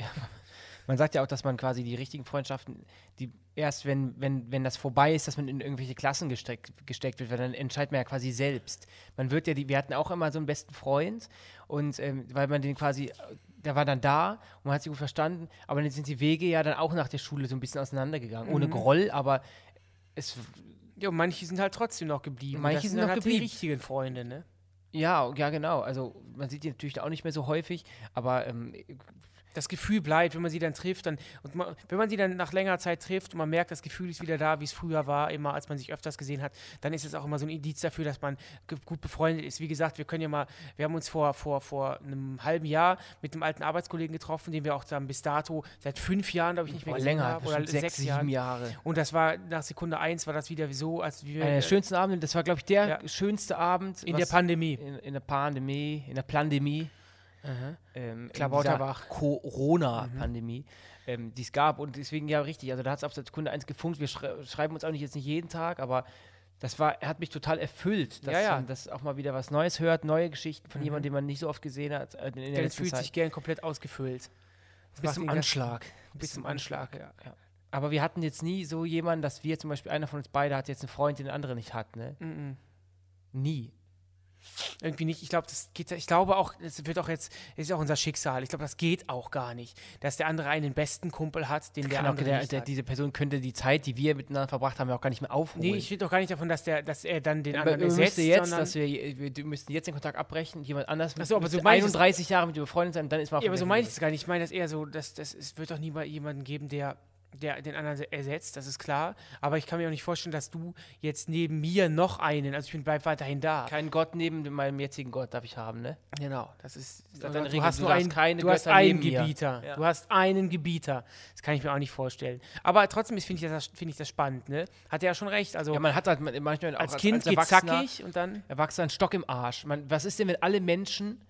man sagt ja auch, dass man quasi die richtigen Freundschaften, die erst wenn, wenn, wenn das vorbei ist, dass man in irgendwelche Klassen gesteckt, gesteckt wird, weil dann entscheidet man ja quasi selbst. Man wird ja, die, wir hatten auch immer so einen besten Freund und ähm, weil man den quasi, der war dann da und man hat sich gut verstanden, aber dann sind die Wege ja dann auch nach der Schule so ein bisschen auseinandergegangen. Ohne Mhm. Groll, aber es ja, manche sind halt trotzdem noch geblieben. Manche sind dann noch halt geblieben. die richtigen Freunde, ne? Ja, ja, genau. Also man sieht die natürlich auch nicht mehr so häufig, aber ähm, Das Gefühl bleibt, wenn man sie dann trifft, dann, und man, wenn man sie dann nach längerer Zeit trifft und man merkt, das Gefühl ist wieder da, wie es früher war, immer als man sich öfters gesehen hat, dann ist es auch immer so ein Indiz dafür, dass man gut befreundet ist. Wie gesagt, wir können ja mal, wir haben uns vor, vor, vor einem halben Jahr mit einem alten Arbeitskollegen getroffen, den wir auch dann bis dato seit fünf Jahren, glaube ich, nicht mehr gesehen länger, haben. Oder sechs, sechs, sieben Jahren. Jahre. Und das war nach Sekunde eins war das wieder so, als wie wir Einer der äh, schönsten Abende, das war, glaube ich, der Ja. schönste Abend in der Pandemie. in, in der Pandemie, in der Pandemie, ähm, Klabauterbach. Corona-Pandemie, ähm, die es gab. Und deswegen ja richtig, also da hat es ab Sekunde 1 gefunkt. Wir schrei schreiben uns auch nicht jetzt nicht jeden Tag, aber das war, hat mich total erfüllt, dass Ja, ja. man das auch mal wieder was Neues hört, neue Geschichten von jemandem, den man nicht so oft gesehen hat äh, in der Der letzten fühlt Zeit. sich gern komplett ausgefüllt. Das bis zum Anschlag. Bis zum Anschlag. Ja, ja. Aber wir hatten jetzt nie so jemanden, dass wir zum Beispiel, einer von uns beide hat jetzt einen Freund, den der andere nicht hat, ne? Mhm. Nie. Irgendwie nicht. Ich glaube, das geht. Ich glaube auch, es wird auch jetzt, es ist auch unser Schicksal. Ich glaube, das geht auch gar nicht, dass der andere einen besten Kumpel hat, den der andere der, der, diese Person könnte die Zeit, die wir miteinander verbracht haben, ja auch gar nicht mehr aufholen. Nee, ich rede doch gar nicht davon, dass der, dass er dann den anderen wir ersetzt, jetzt, dass wir, wir müssten jetzt den Kontakt abbrechen, jemand anders Ach so, aber so meinst du es- 31 Jahre mit dir befreundet sein, dann ist man auf ja, aber so meine ich es gar nicht. Ich meine das eher so, dass, dass es wird doch niemals jemanden geben, der der den anderen ersetzt, das ist klar. Aber ich kann mir auch nicht vorstellen, dass du jetzt neben mir noch einen, also ich bin bleib weiterhin da. Kein Gott neben meinem jetzigen Gott darf ich haben, ne? Genau, das ist. das deine du hast Du nur einen, keine du hast einen. Gebieter. Ja. Du hast einen Gebieter. Das kann ich mir auch nicht vorstellen. Aber trotzdem finde ich, das- finde ich das spannend, ne? Hat er ja schon recht. Also Ja, man hat halt manchmal auch als Kind als geht zackig und dann. Erwachsener einen Stock im Arsch. Man, was ist denn, wenn alle Menschen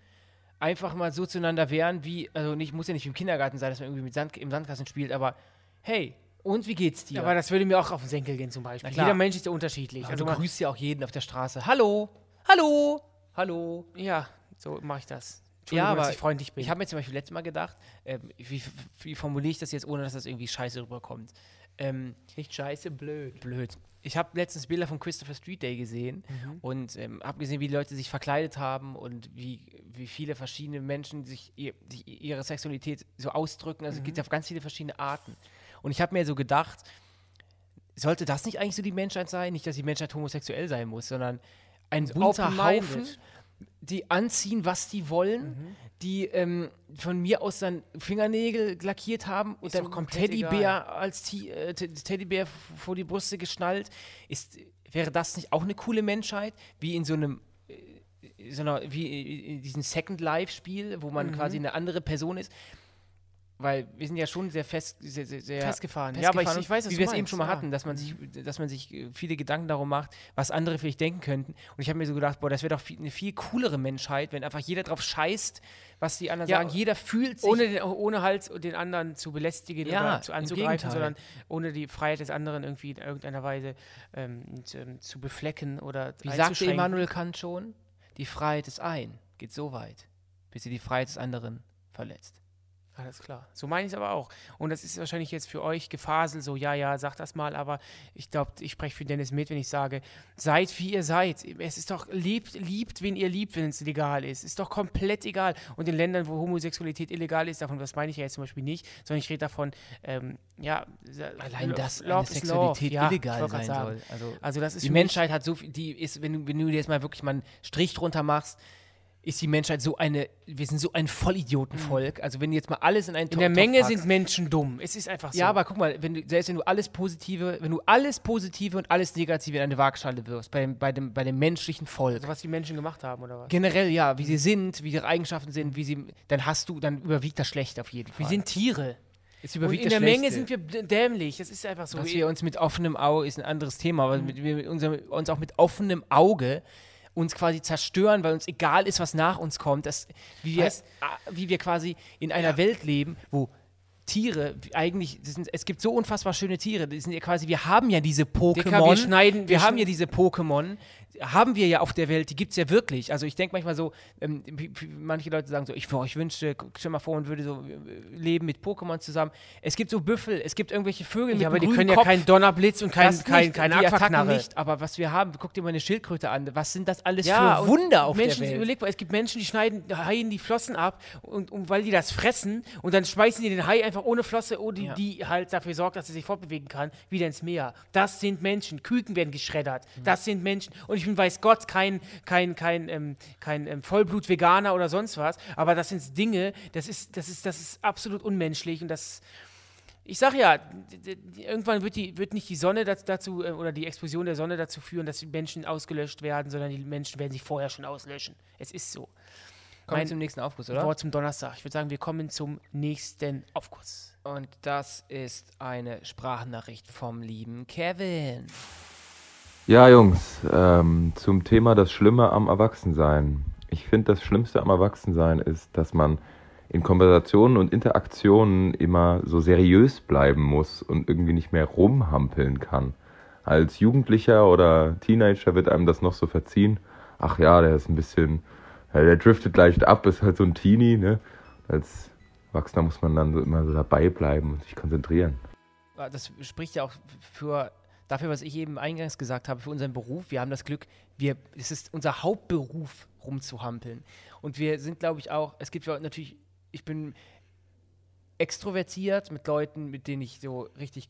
einfach mal so zueinander wären, wie, also nicht, muss ja nicht im Kindergarten sein, dass man irgendwie mit Sand, im Sandkasten spielt, aber hey, und wie geht's dir? Aber das würde mir auch auf den Senkel gehen zum Beispiel. Jeder Mensch ist ja unterschiedlich. also Also du grüßt ja auch jeden auf der Straße. Hallo, hallo, hallo. ja, so mache ich das. Ja, Entschuldigung, dass aber ich freundlich bin. Ich habe mir zum Beispiel letztes Mal gedacht, ähm, wie, wie formuliere ich das jetzt, ohne dass das irgendwie scheiße rüberkommt? Ähm, nicht scheiße, blöd. blöd. Ich habe letztens Bilder vom Christopher Street Day gesehen Mhm. und ähm, habe gesehen, wie die Leute sich verkleidet haben und wie, wie viele verschiedene Menschen sich ihr, ihre Sexualität so ausdrücken. Also es gibt ja ganz viele verschiedene Arten. Und ich habe mir so gedacht, sollte das nicht eigentlich so die Menschheit sein? Nicht, dass die Menschheit homosexuell sein muss, sondern ein bunter open-minded. Haufen, die anziehen, was die wollen, die ähm, von mir aus dann Fingernägel lackiert haben und Ist dann komplett Teddybär egal. als Ti- äh, Te- Teddybär vor die Brüste geschnallt. Ist, wäre das nicht auch eine coole Menschheit, wie in so einem äh, so einer, wie in diesem Second Life Spiel, wo Mhm. man quasi eine andere Person ist? Weil wir sind ja schon sehr fest, sehr, sehr, sehr Festgefahren. Ja, aber ich- ich weiß, wie wir es eben schon mal ja. Mhm. hatten, dass man sich, dass man sich äh, viele Gedanken darum macht, was andere vielleicht denken könnten. Und ich habe mir so gedacht, boah, das wäre doch viel, eine viel coolere Menschheit, wenn einfach jeder drauf scheißt, was die anderen Ja, sagen. Jeder fühlt sich Ohne, den, ohne halt den anderen zu belästigen Ja, oder zu anzugreifen, sondern ohne die Freiheit des anderen irgendwie in irgendeiner Weise ähm, und, ähm, zu beflecken oder Wie sagte. Immanuel Kant schon, die Freiheit des einen geht so weit, bis sie die Freiheit des anderen verletzt. Alles klar. So meine ich es aber auch. Und das ist wahrscheinlich jetzt für euch Gefasel, so, ja, ja, sag das mal, aber ich glaube, ich spreche für Dennis mit, wenn ich sage, seid wie ihr seid. Es ist doch, liebt, liebt, wen ihr liebt, wenn es legal ist. Ist doch komplett egal. Und in Ländern, wo Homosexualität illegal ist, davon, das meine ich ja jetzt zum Beispiel nicht, sondern ich rede davon, ähm, ja, Allein, dass Love Sexualität love. Illegal sein soll. Also, Also das ist die Menschheit hat so viel, die ist, wenn du, wenn du dir jetzt mal wirklich mal einen Strich drunter machst, ist die Menschheit so eine, wir sind so ein Vollidiotenvolk. Also wenn du jetzt mal alles in einen In der Menge packst- sind Menschen dumm. Es ist einfach so. Ja, aber guck mal, wenn du, selbst wenn du alles Positive, wenn du alles Positive und alles Negative in eine Waagschale wirfst, bei, dem- bei, dem, bei dem menschlichen Volk, also was die Menschen gemacht haben, oder was? generell ja, wie sie sind, wie ihre Eigenschaften sind, wie sie, dann hast du, dann überwiegt das Schlechte auf jeden Fall. Wir sind Tiere. es Und überwiegt in das der Menge sind wir dämlich. Das ist einfach so. Dass wir uns mit offenem Auge, ist ein anderes Thema, aber mit, wir mit unserem, uns auch mit offenem Auge uns quasi zerstören, weil uns egal ist, was nach uns kommt, dass, wie, wir, wie wir quasi in einer Welt leben, wo Tiere, eigentlich, das sind, es gibt so unfassbar schöne Tiere, die sind ja quasi, wir haben ja diese Pokémon, wir schneiden- wir, wir haben ja diese Pokémon, haben wir ja auf der Welt, die gibt es ja wirklich. Also ich denke manchmal so, ähm, manche Leute sagen so, ich, boah, ich wünschte, stell mal vor, man würde so äh, leben mit Pokémon zusammen. Es gibt so Büffel, es gibt irgendwelche Vögel mit ja, aber die können ja Kopf. keinen Donnerblitz und kein, Das kein, die Attacken nicht, aber was wir haben, guck dir mal eine Schildkröte an. Was sind das alles Ja, für und Wunder auf Menschen, der Welt? Überleg mal, es gibt Menschen, die schneiden Haien die Flossen ab und, und weil die das fressen und dann schmeißen die den Hai einfach ohne Flosse, oh, die, Ja. die halt dafür sorgt, dass er sich fortbewegen kann, wieder ins Meer. Das sind Menschen. Küken werden geschreddert. Mhm. Das sind Menschen. Und ich bin, weiß Gott, kein, kein, kein, ähm, kein ähm, Vollblut-Veganer oder sonst was, aber das sind Dinge, das ist, das ist, das ist absolut unmenschlich und das. Ich sag ja, irgendwann wird, die, wird nicht die Sonne dazu äh, oder die Explosion der Sonne dazu führen, dass die Menschen ausgelöscht werden, sondern die Menschen werden sich vorher schon auslöschen. Es ist so. Kommen wir zum nächsten Aufguss, oder? Wort zum Donnerstag. Ich würde sagen, wir kommen zum nächsten Aufguss. Und das ist eine Sprachnachricht vom lieben Kevin. Ja, Jungs, ähm, zum Thema das Schlimme am Erwachsensein. Ich finde, das Schlimmste am Erwachsensein ist, dass man in Konversationen und Interaktionen immer so seriös bleiben muss und irgendwie nicht mehr rumhampeln kann. Als Jugendlicher oder Teenager wird einem das noch so verziehen. Ach ja, der ist ein bisschen, der driftet leicht ab, ist halt so ein Teenie, ne? Als Erwachsener muss man dann immer so dabei bleiben und sich konzentrieren. Das spricht ja auch für dafür, was ich eben eingangs gesagt habe, für unseren Beruf. Wir haben das Glück, wir, es ist unser Hauptberuf, rumzuhampeln. Und wir sind, glaube ich, auch, es gibt natürlich, ich bin extrovertiert mit Leuten, mit denen ich so richtig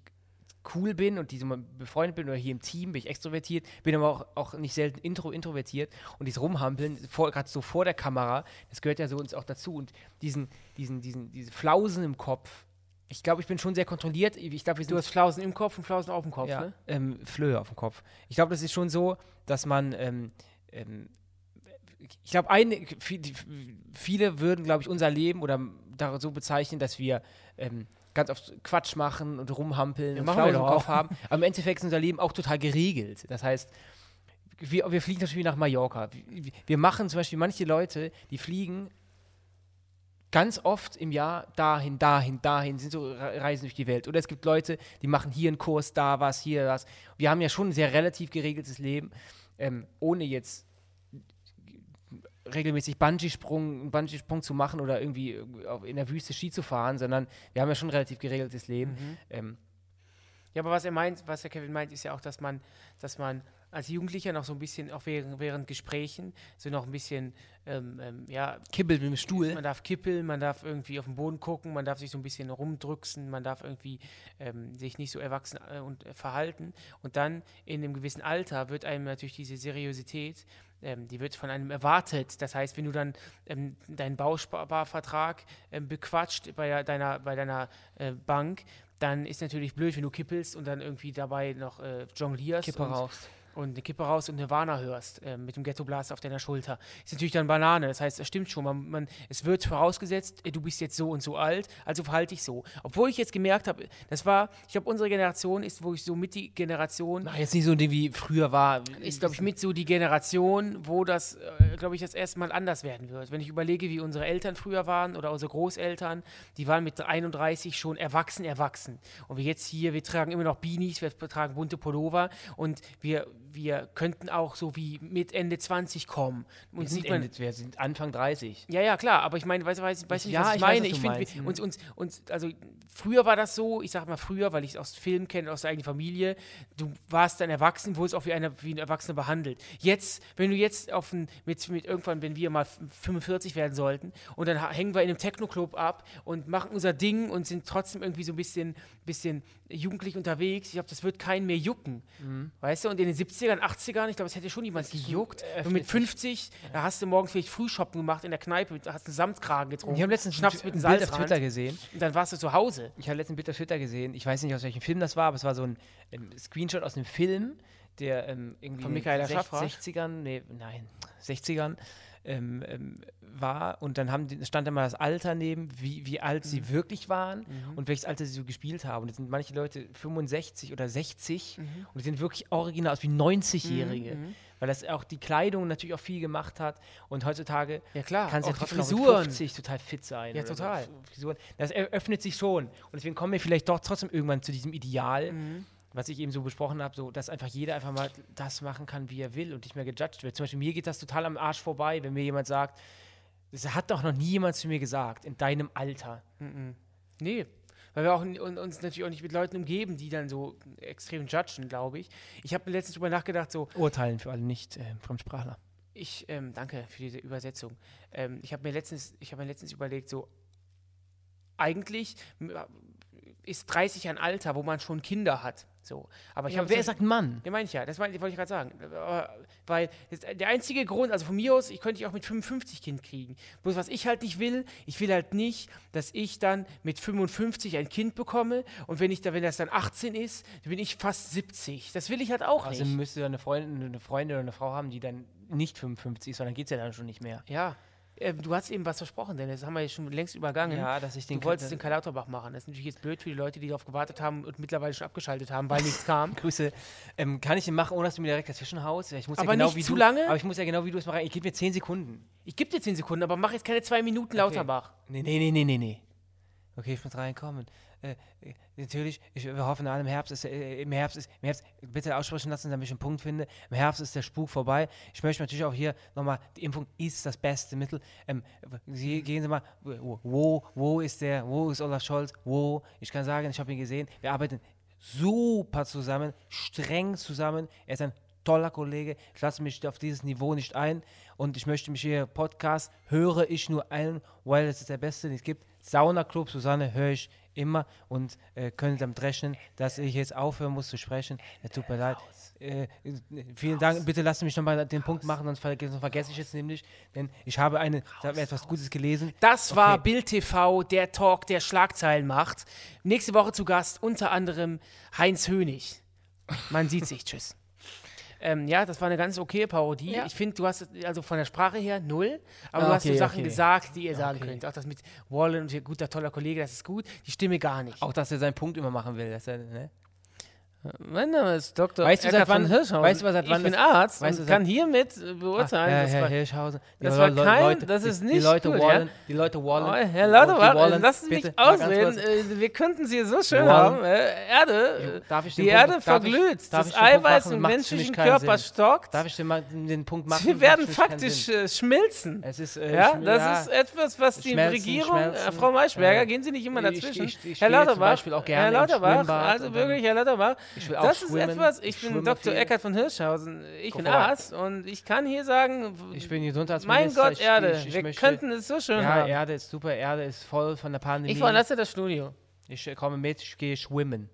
cool bin und die so mal befreundet bin oder hier im Team bin ich extrovertiert, bin aber auch, auch nicht selten intro introvertiert und dieses Rumhampeln, gerade so vor der Kamera, das gehört ja so uns auch dazu und diesen, diesen, diesen, diese Flausen im Kopf, ich glaube, ich bin schon sehr kontrolliert, ich glaube, wir sind Du hast Flausen im Kopf und Flausen auf dem Kopf, ja, ne? ähm, Flöhe auf dem Kopf. Ich glaube, das ist schon so, dass man, ähm, ähm, ich glaube, viele würden, glaube ich, unser Leben oder so bezeichnen, dass wir ähm, ganz oft Quatsch machen und rumhampeln Ja, und Flausen im Kopf haben. Aber im Endeffekt ist unser Leben auch total geregelt. Das heißt, wir, wir fliegen zum Beispiel nach Mallorca. Wir, wir machen zum Beispiel manche Leute, die fliegen ganz oft im Jahr dahin, dahin, dahin, sind so Re- Reisen durch die Welt. Oder es gibt Leute, die machen hier einen Kurs, da was, hier was. Wir haben ja schon ein sehr relativ geregeltes Leben, ähm, ohne jetzt regelmäßig Bungee-Sprung, Bungee-Sprung zu machen oder irgendwie in der Wüste Ski zu fahren, sondern wir haben ja schon ein relativ geregeltes Leben. Ähm, Ja, aber was er meint, was der Kevin meint, ist ja auch, dass man, dass man als Jugendlicher noch so ein bisschen, auch während, während Gesprächen, so noch ein bisschen, ähm, ähm, ja, Kibbelt mit dem Stuhl. man darf kippeln, man darf irgendwie auf den Boden gucken, man darf sich so ein bisschen rumdrücksen, man darf irgendwie ähm, sich nicht so erwachsen äh, und äh, verhalten. Und dann in einem gewissen Alter wird einem natürlich diese Seriosität, ähm, die wird von einem erwartet. Das heißt, wenn du dann ähm, deinen Bausparvertrag ähm, bequatscht bei deiner, bei deiner äh, Bank, dann ist natürlich blöd, wenn du kippelst und dann irgendwie dabei noch äh, jonglierst. Kippe raus. Und eine Kippe raus und Nirvana hörst äh, mit dem Ghetto Blast auf deiner Schulter. Ist natürlich dann Banane. Das heißt, es stimmt schon. Man, man, es wird vorausgesetzt, äh, du bist jetzt so und so alt, also verhalte dich so. Obwohl ich jetzt gemerkt habe, das war, ich glaube, unsere Generation ist, wo ich so mit die Generation, Na, jetzt nicht so wie früher war. ist, glaube ich, mit so die Generation, wo das, äh, glaube ich, das erste Mal anders werden wird. Wenn ich überlege, wie unsere Eltern früher waren oder unsere Großeltern, die waren mit 31 schon erwachsen, erwachsen. Und wir jetzt hier, wir tragen immer noch Beanies, wir tragen bunte Pullover und wir, wir könnten auch so wie mit Ende 20 kommen. wir Und sind, sieht man, Ende, wir sind Anfang 30. ja, ja, klar, aber ich meine, weißt du, weiß, weiß nicht, Ja, was ich ich weiß, meine? was ich finde, wir- mhm. uns, uns, uns, also früher war das so, ich sag mal früher, weil ich es aus Filmen kenne, aus der eigenen Familie, du warst dann erwachsen, wurdest auch wie, eine, wie ein Erwachsener behandelt. Jetzt, wenn du jetzt auf ein, mit, mit irgendwann, wenn wir mal 45 werden sollten und dann hängen wir in einem Techno-Club ab und machen unser Ding und sind trotzdem irgendwie so ein bisschen, bisschen jugendlich unterwegs, ich glaube, das wird keinen mehr jucken. Weißt du, und in den 70ern, 80ern, ich glaube, es hätte schon niemand gejuckt. Und mit 50, da hast du morgens vielleicht Frühshoppen gemacht in der Kneipe, hast einen Samtkragen getrunken. Ich habe letztens Schnaps mit ein einem Bild auf. Twitter gesehen. Und dann warst du zu Hause. Ich habe letztens ein Bild auf Twitter gesehen. Ich weiß nicht, aus welchem Film das war, aber es war so ein ähm, Screenshot aus einem Film, der ähm, irgendwie Von in den Michaela sech- Schaffrath? 60ern, nee, nein, 60ern ähm, ähm, war und dann haben die, stand da mal das Alter neben, wie, wie alt Mhm. sie wirklich waren und welches Alter sie so gespielt haben. Und jetzt sind manche Leute 65 oder 60 Mhm. und die sehen wirklich original aus wie 90-Jährige. Weil das auch die Kleidung natürlich auch viel gemacht hat. Und heutzutage Ja, klar. kannst du Auch ja die trotzdem Frisuren. 50 total fit sein. Ja, so. total. Frisuren. Das eröffnet sich schon. Und deswegen kommen wir vielleicht doch trotzdem irgendwann zu diesem Ideal, Mhm. Was ich eben so besprochen habe, so, dass einfach jeder einfach mal das machen kann, wie er will und nicht mehr gejudged wird. Zum Beispiel mir geht das total am Arsch vorbei, wenn mir jemand sagt, das hat doch noch nie jemand zu mir gesagt, in deinem Alter. Nee. Weil wir auch uns natürlich auch nicht mit Leuten umgeben, die dann so extrem judgen, glaube ich. Ich habe letztens drüber nachgedacht, so, Urteilen für alle Nicht-Fremdsprachler. ich, ähm, danke für diese Übersetzung. Ähm, ich habe mir letztens, ich habe mir letztens überlegt, so, eigentlich ist 30 ein Alter, wo man schon Kinder hat. So. Aber ich Ja, habe wer sagt Mann? Ja, meine ich ja, das wollte ich gerade sagen. Weil der einzige Grund, also von mir aus, ich könnte ich auch mit 55 Kind kriegen. Bloß was ich halt nicht will, ich will halt nicht, dass ich dann mit 55 ein Kind bekomme und wenn ich da, wenn das dann 18 ist, dann bin ich fast 70. Das will ich halt auch Also nicht. müsste eine Freundin, eine Freundin oder eine Frau haben, die dann nicht 55 ist, sondern geht es ja dann schon nicht mehr. Ja. Äh, du hast eben was versprochen, denn das haben wir ja schon längst übergangen. Ja, dass ich den du wolltest den Karl Lauterbach machen. Das ist natürlich jetzt blöd für die Leute, die darauf gewartet haben und mittlerweile schon abgeschaltet haben, weil nichts kam. Grüße. Ähm, kann ich den machen, ohne dass du mir direkt dazwischen haust? Ich muss Aber ja genau nicht wie zu du, lange? Aber ich muss ja genau wie du es machen. Ich gebe mir 10 Sekunden. Ich gebe dir 10 Sekunden, aber mach jetzt keine zwei Minuten Lauterbach. Nee, nee, nee, nee, nee, nee. Okay, ich muss reinkommen. Äh, natürlich, ich, wir hoffen alle, im Herbst ist, äh, im Herbst ist, im Herbst, bitte aussprechen lassen, damit ich einen Punkt finde. Im Herbst ist der Spuk vorbei. Ich möchte natürlich auch hier nochmal, die Impfung ist das beste Mittel. Ähm, Sie, gehen Sie mal, wo, wo, ist der, wo ist Olaf Scholz, wo? Ich kann sagen, ich habe ihn gesehen, wir arbeiten super zusammen, streng zusammen. Er ist ein toller Kollege. Ich lasse mich auf dieses Niveau nicht ein. Und ich möchte mich hier Podcast höre ich nur ein, weil es ist der beste, den es gibt. Sauna Club Susanne höre ich immer und äh, können damit rechnen, dass ich jetzt aufhören muss zu sprechen. Es tut mir leid. Äh, äh, vielen Dank. Bitte lassen Sie mich nochmal den Punkt machen, sonst vergesse ich jetzt nämlich. Denn ich habe eine, ich habe etwas Gutes gelesen. Das war Okay. Bild TV, der Talk, der Schlagzeilen macht. Nächste Woche zu Gast unter anderem Heinz Hönig. Man sieht sich. Tschüss. Ähm, ja, das war eine ganz okay Parodie. Ja. Ich finde, du hast also von der Sprache her null, aber Ah, du hast so okay, Sachen okay. gesagt, die ihr sagen Okay. könnt. Auch das mit Wallen und hier guter, toller Kollege, das ist gut. Die Stimme gar nicht. Auch, dass er seinen Punkt immer machen will. Dass er, ne? Mein Name ist Dr. Weißt du, seit wann- Hirschhausen. weißt du, seit wann ich bin das- Arzt weißt und du, seit- kann hiermit äh, beurteilen. Ach, das Herr, Hirschhausen. Die das war kein- Leute, das die- ist die nicht Leute gut, wollen, ja? Die Leute wollen. Oh, Herr die Lauterbach, wollen- lassen Sie mich ausreden. Äh, Wir könnten Sie so schön Wollen- haben. Äh, Erde, Darf ich den die Punkt- Erde ich- verglüht. Das ich Punkt Eiweiß machen? im menschlichen Körper Sinn. stockt. Darf ich den, den Punkt machen? Sie werden faktisch schmilzen. Es ist, äh, Ja, das ist etwas, was die Regierung. Frau Maischberger, gehen Sie nicht immer dazwischen. Herr Lauterbach, Beispiel auch gerne Herr Lauterbach, also und wirklich, Herr Lauterbach, Ich will auch Das ist schwimmen. etwas, ich bin schwimme Dr. Eckert von Hirschhausen, ich Guck bin mal. Arzt und ich kann hier sagen, Ich bin Gesundheitsminister. mein Gott, ich, Erde, ich, ich wir möchte, könnten es so schön Ja, haben. Erde ist super. Erde ist voll von der Pandemie. Ich verlasse das Studio. Ich äh, komme mit, ich gehe schwimmen.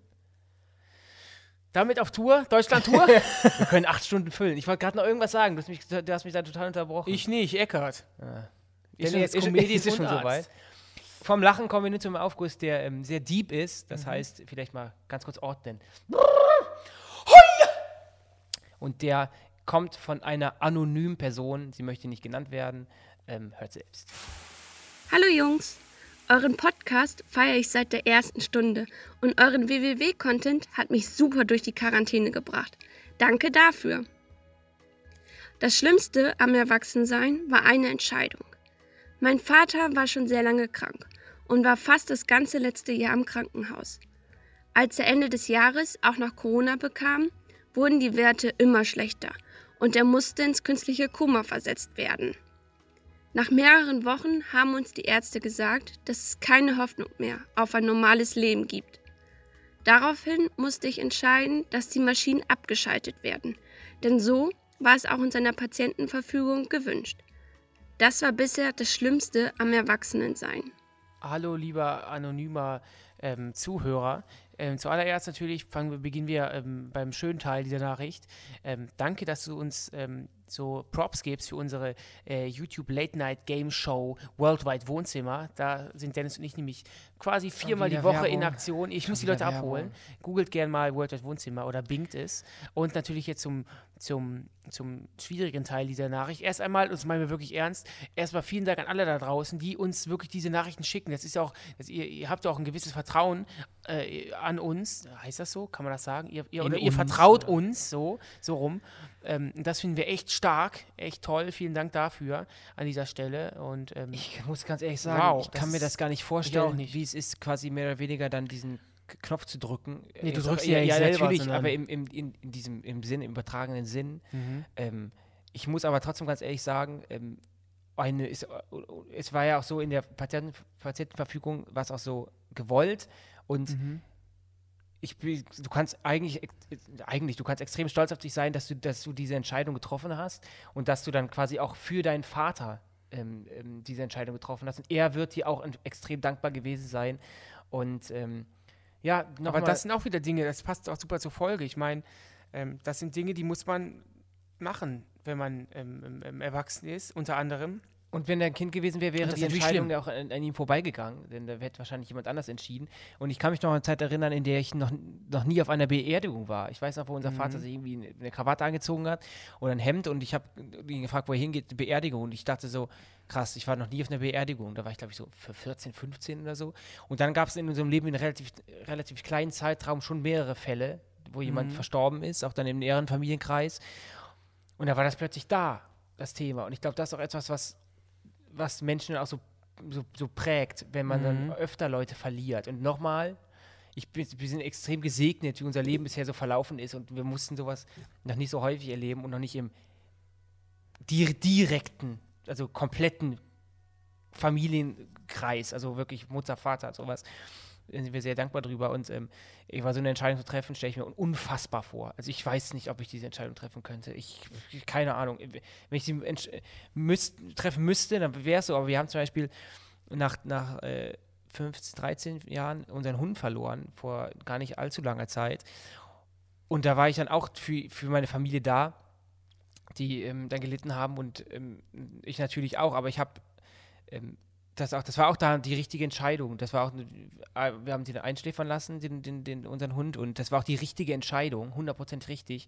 Damit auf Tour, Deutschland-Tour? Wir können acht Stunden füllen. Ich wollte gerade noch irgendwas sagen. Du hast mich, du hast mich da total unterbrochen. ich nicht, Eckart. Ist bin jetzt Comedian ist schon Arzt. Vom Lachen kommen wir nun zum Aufguss, der ähm, sehr deep ist. Mhm. Das heißt, vielleicht mal ganz kurz ordnen. Und der kommt von einer anonymen Person. Sie möchte nicht genannt werden. Ähm, hört selbst. Hallo Jungs, euren Podcast feiere ich seit der ersten Stunde und euren WWW-Content hat mich super durch die Quarantäne gebracht. Danke dafür. Das Schlimmste am Erwachsensein war eine Entscheidung. Mein Vater war schon sehr lange krank und war fast das ganze letzte Jahr im Krankenhaus. Als er Ende des Jahres auch noch Corona bekam, wurden die Werte immer schlechter und er musste ins künstliche Koma versetzt werden. Nach mehreren Wochen haben uns die Ärzte gesagt, dass es keine Hoffnung mehr auf ein normales Leben gibt. Daraufhin musste ich entscheiden, dass die Maschinen abgeschaltet werden, denn so war es auch in seiner Patientenverfügung gewünscht. Das war bisher das Schlimmste am Erwachsenensein. Hallo, lieber anonymer ähm, Zuhörer. Ähm, zuallererst natürlich fangen wir, beginnen wir ähm, beim schönen Teil dieser Nachricht. Ähm, danke, dass du uns ähm, so Props gibst für unsere äh, YouTube Late Night Game Show Worldwide Wohnzimmer. Da sind Dennis und ich nämlich quasi viermal die Woche in Werbung. Aktion. Ich Schon muss die Leute Werbung. abholen. Googelt gern mal Worldwide Wohnzimmer oder bingt es. Und natürlich jetzt zum, zum, zum schwierigen Teil dieser Nachricht. Erst einmal, und das meinen wir wirklich ernst, erstmal vielen Dank an alle da draußen, die uns wirklich diese Nachrichten schicken. Das ist auch, das, ihr, ihr habt ja auch ein gewisses Vertrauen äh, an uns. Heißt das so? Kann man das sagen? Ihr, ihr, In ihr uns, vertraut oder? uns, so, so rum. Ähm, das finden wir echt stark, echt toll. Vielen Dank dafür an dieser Stelle. Und ähm, Ich muss ganz ehrlich sagen, Wow, ich kann mir das gar nicht vorstellen, wie es ist, quasi mehr oder weniger dann diesen Knopf zu drücken. Nee, du Jetzt drückst auch- ihn ja nicht selber, natürlich, aber im, im, in, in diesem im Sinn, im übertragenen Sinn. Mhm. Ähm, ich muss aber trotzdem ganz ehrlich sagen, ähm, eine ist, es war ja auch so in der Patienten, Patientenverfügung, war es auch so gewollt und Mhm. Ich, du kannst eigentlich, eigentlich, du kannst extrem stolz auf dich sein, dass du, dass du diese Entscheidung getroffen hast und dass du dann quasi auch für deinen Vater ähm, ähm, diese Entscheidung getroffen hast. Und er wird dir auch extrem dankbar gewesen sein. Und ähm, ja, Aber das sind auch wieder Dinge, das passt auch super zur Folge. Ich meine, ähm, das sind Dinge, die muss man machen, wenn man ähm, ähm, erwachsen ist, unter anderem. Und wenn er ein Kind gewesen wäre, wäre die Entscheidung ja auch an, an ihm vorbeigegangen, denn da hätte wahrscheinlich jemand anders entschieden. Und ich kann mich noch an eine Zeit erinnern, in der ich noch, noch nie auf einer Beerdigung war. Ich weiß noch, wo unser Mhm. Vater sich irgendwie eine, Krawatte angezogen hat oder ein Hemd und ich habe ihn gefragt, wo er hingeht, Beerdigung. Und ich dachte so, krass, ich war noch nie auf einer Beerdigung. Da war ich, glaube ich, so für 14, 15 oder so. Und dann gab es in unserem Leben in einem relativ, relativ kleinen Zeitraum schon mehrere Fälle, wo jemand Mhm. verstorben ist, auch dann im näheren Familienkreis. Und da war das plötzlich da, das Thema. Und ich glaube, das ist auch etwas, was was Menschen auch so, so, so prägt, wenn man Mhm. dann öfter Leute verliert. Und nochmal, ich bin, wir sind extrem gesegnet, wie unser Leben bisher so verlaufen ist und wir mussten sowas noch nicht so häufig erleben und noch nicht im di direkten, also kompletten Familienkreis, also wirklich Mutter, Vater, sowas. Da sind wir sehr dankbar drüber und ähm, ich war so eine Entscheidung zu treffen, stelle ich mir unfassbar vor. Also ich weiß nicht, ob ich diese Entscheidung treffen könnte. Ich, keine Ahnung. Wenn ich sie müsst, treffen müsste, dann wäre es so. Aber wir haben zum Beispiel nach, nach äh, 15, 13 Jahren unseren Hund verloren, vor gar nicht allzu langer Zeit. Und da war ich dann auch für, für meine Familie da, die ähm, dann gelitten haben und ähm, ich natürlich auch. Aber ich habe ähm, das auch, das war auch da die richtige Entscheidung. Das war auch, äh, wir haben den einschläfern lassen, den, den, den, unseren Hund, und das war auch die richtige Entscheidung, 100% richtig.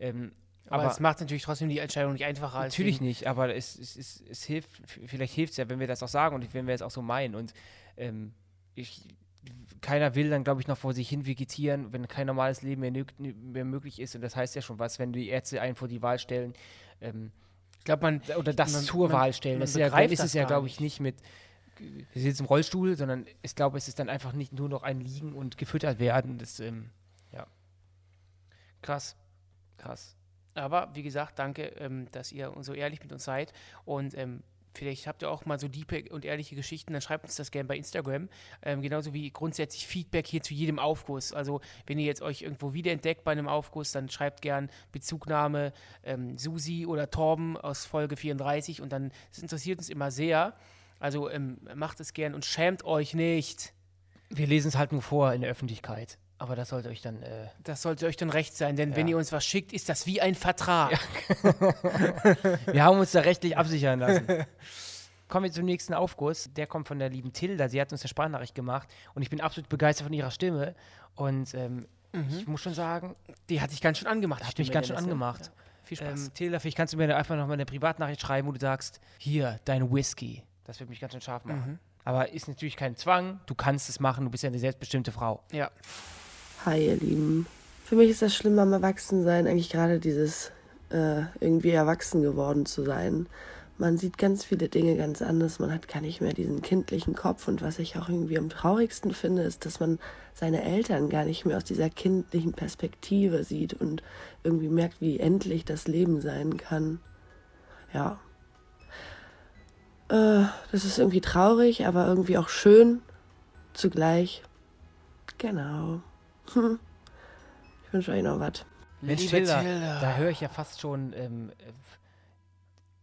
Ähm, Aber, aber es macht natürlich trotzdem die Entscheidung nicht einfacher. als Natürlich nicht, aber es, es, es, es hilft, vielleicht hilft es ja, wenn wir das auch sagen und wenn wir es auch so meinen. Und ähm, ich, keiner will dann, glaube ich, noch vor sich hin vegetieren, wenn kein normales Leben mehr, mehr möglich ist. Und das heißt ja schon was, wenn die Ärzte einen vor die Wahl stellen, ähm, Ich glaube, man. oder das man- zur man- Wahl stellen. Das ist ja, ist es ja, glaube ich, nicht mit, wir sitzen im Rollstuhl, sondern ich glaube, es ist dann einfach nicht nur noch ein Liegen und gefüttert werden. Das, ähm, ja. Krass. Krass. Aber wie gesagt, danke, ähm, dass ihr so ehrlich mit uns seid. Und ähm, vielleicht habt ihr auch mal so diepe und ehrliche Geschichten, dann schreibt uns das gerne bei Instagram. Ähm, genauso wie grundsätzlich Feedback hier zu jedem Aufguss. Also wenn ihr jetzt euch irgendwo wiederentdeckt bei einem Aufguss, dann schreibt gern Bezugnahme ähm, Susi oder Torben aus Folge 34 und dann, das interessiert uns immer sehr. Also ähm, macht es gern und schämt euch nicht. Wir lesen es halt nur vor in der Öffentlichkeit. Aber das sollte euch dann. Äh, Das sollte euch dann recht sein, denn wenn Ja. ihr uns was schickt, ist das wie ein Vertrag. wir haben uns da rechtlich absichern lassen. Kommen wir zum nächsten Aufguss. Der kommt von der lieben Tilda. Sie hat uns eine Sprachnachricht gemacht und ich bin absolut begeistert von ihrer Stimme. Und ähm, ich muss schon sagen, Die hat dich ganz schön angemacht. hat mich ganz schön angemacht. Ja. Viel Spaß. Ähm, Tilda, vielleicht kannst du mir einfach noch mal eine Privatnachricht schreiben, wo du sagst: Hier, dein Whisky. Das wird mich ganz schön scharf machen. Aber ist natürlich kein Zwang. Du kannst es machen. Du bist ja eine selbstbestimmte Frau. ja. Hi, ihr Lieben. Für mich ist das Schlimme am Erwachsensein eigentlich gerade dieses äh, irgendwie erwachsen geworden zu sein. Man sieht ganz viele Dinge ganz anders. Man hat gar nicht mehr diesen kindlichen Kopf. Und was ich auch irgendwie am traurigsten finde, ist, dass man seine Eltern gar nicht mehr aus dieser kindlichen Perspektive sieht und irgendwie merkt, wie endlich das Leben sein kann. Ja. Äh, das ist irgendwie traurig, aber irgendwie auch schön zugleich. Genau. Hm. Ich wünsche euch noch was. Mensch, Tilda. da höre ich ja fast schon. Ähm, äh,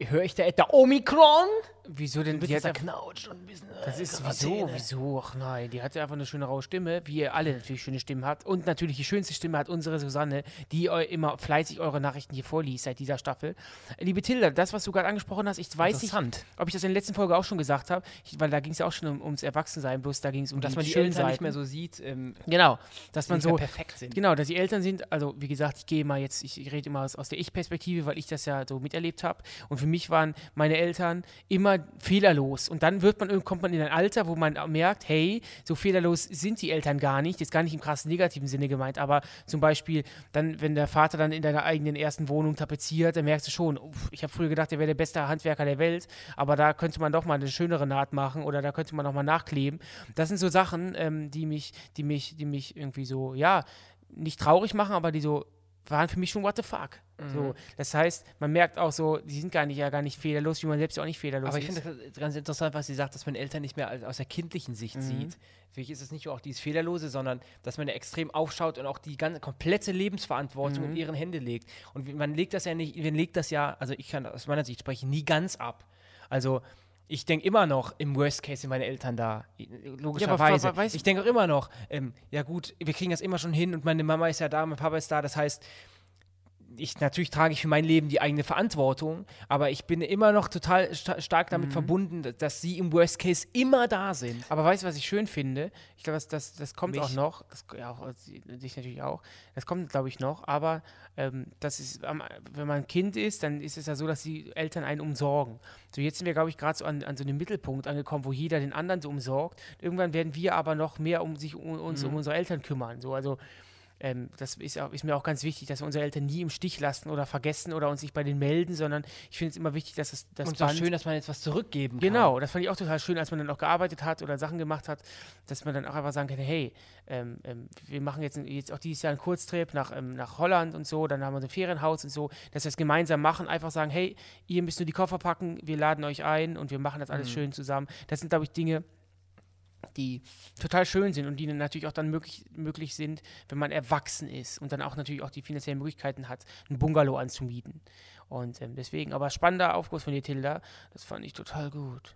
höre ich da etwa Omikron? Wieso denn? Die hat, zerknautscht und ein bisschen. äh, das ist wieso, wieso? Ach nein, die hatte einfach eine schöne raue Stimme, wie ihr alle natürlich schöne Stimmen habt. Und natürlich die schönste Stimme hat unsere Susanne, die immer fleißig eure Nachrichten hier vorliest seit dieser Staffel. Liebe Tilda, das, was du gerade angesprochen hast, ich weiß nicht, ob ich das in der letzten Folge auch schon gesagt habe, ich, weil da ging es ja auch schon um, ums Erwachsensein, bloß da ging es um dass man die Eltern nicht Seiten. mehr so sieht, ähm, Genau, dass man nicht so perfekt sind. Genau, dass die Eltern sind, also wie gesagt, ich gehe mal jetzt, ich, ich rede immer aus, aus der Ich-Perspektive, weil ich das ja so miterlebt habe. Und für mich waren meine Eltern immer fehlerlos. Und dann wird man, kommt man in ein Alter, wo man merkt, hey, so fehlerlos sind die Eltern gar nicht. Jetzt gar nicht im krassen negativen Sinne gemeint, aber zum Beispiel, dann, wenn der Vater dann in deiner eigenen ersten Wohnung tapeziert, dann merkst du schon, ich habe früher gedacht, er wäre der beste Handwerker der Welt, aber da könnte man doch mal eine schönere Naht machen oder da könnte man noch mal nachkleben. Das sind so Sachen, ähm, die mich, die mich, die mich irgendwie so, ja, nicht traurig machen, aber die so waren für mich schon what the fuck. Mhm. So, das heißt, man merkt auch so, die sind gar nicht ja gar nicht fehlerlos, wie man selbst ja auch nicht fehlerlos Aber ich ist. finde das ganz interessant, was sie sagt, dass man Eltern nicht mehr aus der kindlichen Sicht Mhm. sieht. Für mich ist es nicht nur auch dieses Fehlerlose, sondern dass man ja extrem aufschaut und auch die ganze komplette Lebensverantwortung Mhm. in ihren Hände legt. Und man legt das ja nicht, man legt das ja, also ich kann aus meiner Sicht sprechen, nie ganz ab. Also ich denke immer noch im Worst Case sind meine Eltern da. Logischerweise. weiß- ich denke auch immer noch, ähm, ja gut, wir kriegen das immer schon hin und meine Mama ist ja da, mein Papa ist da. Das heißt, ich natürlich trage ich für mein Leben die eigene Verantwortung, aber ich bin immer noch total sta stark damit verbunden, dass- sie im Worst Case immer da sind. Aber weißt du, was ich schön finde? Ich glaube, das, das, das kommt Mich? auch noch. Das, ja, auch, sie- dich natürlich auch. Das kommt, glaube ich, noch. Aber ähm, das ist, wenn man ein Kind ist, dann ist es ja so, dass die Eltern einen umsorgen. So, jetzt sind wir, glaube ich, gerade so an, an so einem Mittelpunkt angekommen, wo jeder den anderen so umsorgt. Irgendwann werden wir aber noch mehr um sich um uns um unsere Eltern kümmern. So, also ähm, das ist, auch, ist mir auch ganz wichtig, dass wir unsere Eltern nie im Stich lassen oder vergessen oder uns nicht bei denen melden, sondern ich finde es immer wichtig, dass es das und Band- schön, dass man jetzt was zurückgeben kann. Genau, das fand ich auch total schön, als man dann auch gearbeitet hat oder Sachen gemacht hat, dass man dann auch einfach sagen kann, hey, ähm, ähm, wir machen jetzt, jetzt auch dieses Jahr einen Kurztrip nach, ähm, nach Holland und so, dann haben wir so ein Ferienhaus und so, dass wir es gemeinsam machen, einfach sagen, hey, ihr müsst nur die Koffer packen, wir laden euch ein und wir machen das alles schön zusammen. Das sind, glaube ich, Dinge, die total schön sind und die natürlich auch dann möglich, möglich sind, wenn man erwachsen ist und dann auch natürlich auch die finanziellen Möglichkeiten hat, ein Bungalow anzumieten. Und ähm, deswegen, aber spannender Aufguss von dir, Tilda, das fand ich total gut.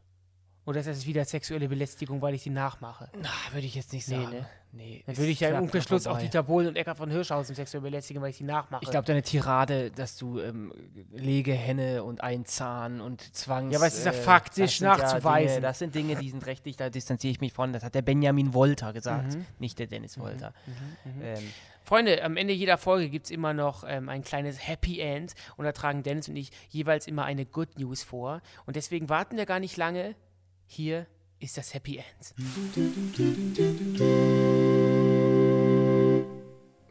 Oder ist das wieder sexuelle Belästigung, weil ich die nachmache? Na, würde ich jetzt nicht Nee, sagen. ne? Nee, Dann würde ich ja im Umkehrschluss auch. Dieter Bohlen und Eckart von Hirschhausen sexuell belästigen, weil ich die nachmache. Ich glaube, deine Tirade, dass du ähm, Legehenne und Einzahn und Zwangs... Ja, aber es ist ja äh, faktisch sind ja nachzuweisen. Dinge, das sind Dinge, die sind rechtlich, da distanziere ich mich von. Das hat der Benjamin Wolter gesagt, Mhm. nicht der Dennis Wolter. Ähm, Freunde, am Ende jeder Folge gibt es immer noch ähm, ein kleines Happy End und da tragen Dennis und ich jeweils immer eine Good News vor. Und deswegen warten wir gar nicht lange. Hier ist das Happy End.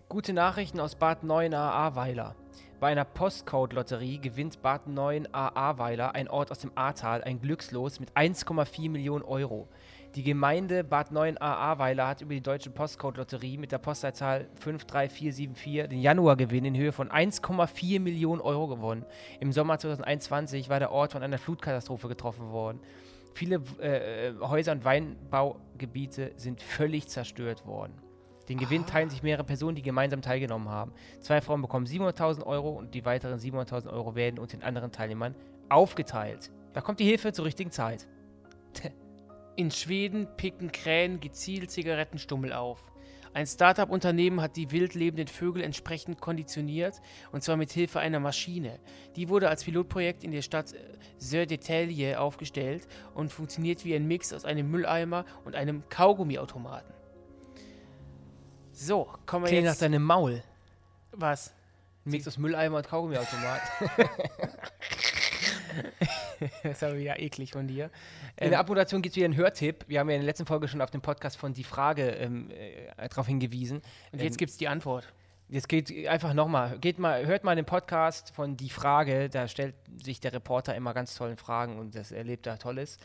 Gute Nachrichten aus Bad 9 Ahrweiler. Bei einer Postcode-Lotterie gewinnt Bad 9 Ahrweiler, ein Ort aus dem Ahrtal, ein Glückslos mit 1,4 Millionen Euro. Die Gemeinde Bad 9 Ahrweiler hat über die Deutsche Postcode-Lotterie mit der Postleitzahl 53474 den Januargewinn in Höhe von 1,4 Millionen Euro gewonnen. Im Sommer 2021 war der Ort von einer Flutkatastrophe getroffen worden. Viele äh, Häuser und Weinbaugebiete sind völlig zerstört worden. Den Gewinn teilen sich mehrere Personen, die gemeinsam teilgenommen haben. Zwei Frauen bekommen 700.000 Euro und die weiteren 700.000 Euro werden unter den anderen Teilnehmern aufgeteilt. Da kommt die Hilfe zur richtigen Zeit. In Schweden picken Krähen gezielt Zigarettenstummel auf. Ein Startup-Unternehmen hat die wild lebenden Vögel entsprechend konditioniert und zwar mit Hilfe einer Maschine. Die wurde als Pilotprojekt in der Stadt äh, Södertälje aufgestellt und funktioniert wie ein Mix aus einem Mülleimer und einem Kaugummiautomaten. So, kommen wir Klingt nach jetzt. deinem Maul. Was? Ein Mix aus Mülleimer und Kaugummiautomat. Das ist aber wieder eklig von dir. In der Abmoderation gibt es wieder einen Hörtipp. Wir haben ja in der letzten Folge schon auf dem Podcast von Die Frage ähm, äh, darauf hingewiesen. Und jetzt Ähm, gibt's die Antwort. Jetzt geht einfach nochmal, geht mal, hört mal den Podcast von Die Frage, da stellt sich der Reporter immer ganz tollen Fragen und das erlebt er Tolles.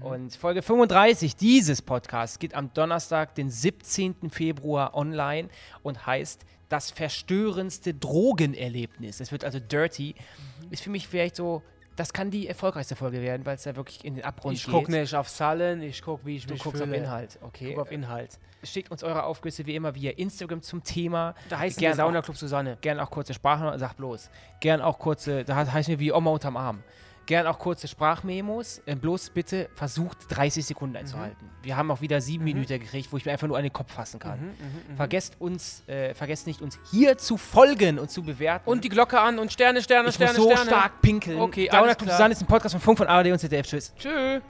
Und Folge 35 dieses Podcasts geht am Donnerstag, den 17. Februar online und heißt das verstörendste Drogenerlebnis. Es wird also dirty. Ist für mich vielleicht so, das kann die erfolgreichste Folge werden, weil es da wirklich in den Abgrund Ich geht. gucke nicht auf Zahlen, ich gucke, wie ich Du mich guckst auf fühle. Inhalt, okay. Ich guck auf Inhalt. Schickt uns eure Aufgüsse wie immer via Instagram zum Thema. Da heißt der Sauna Club Susanne. Gern auch kurze Sprachen, sag bloß. Gern auch kurze, da he- heißen wir wie Oma unterm Arm. Gern auch kurze Sprachmemos. Äh, bloß bitte versucht 30 Sekunden einzuhalten. Wir haben auch wieder sieben Minuten gekriegt, wo ich mir einfach nur an den Kopf fassen kann. Vergesst uns, äh, vergesst nicht, uns hier zu folgen und zu bewerten. Und die Glocke an und Sterne, Sterne, ich Sterne, muss so Sterne. stark pinkeln. Okay, Dauer alles klar. Susanne ist ein Podcast von Funk von ARD und ZDF. Tschüss. Tschüss.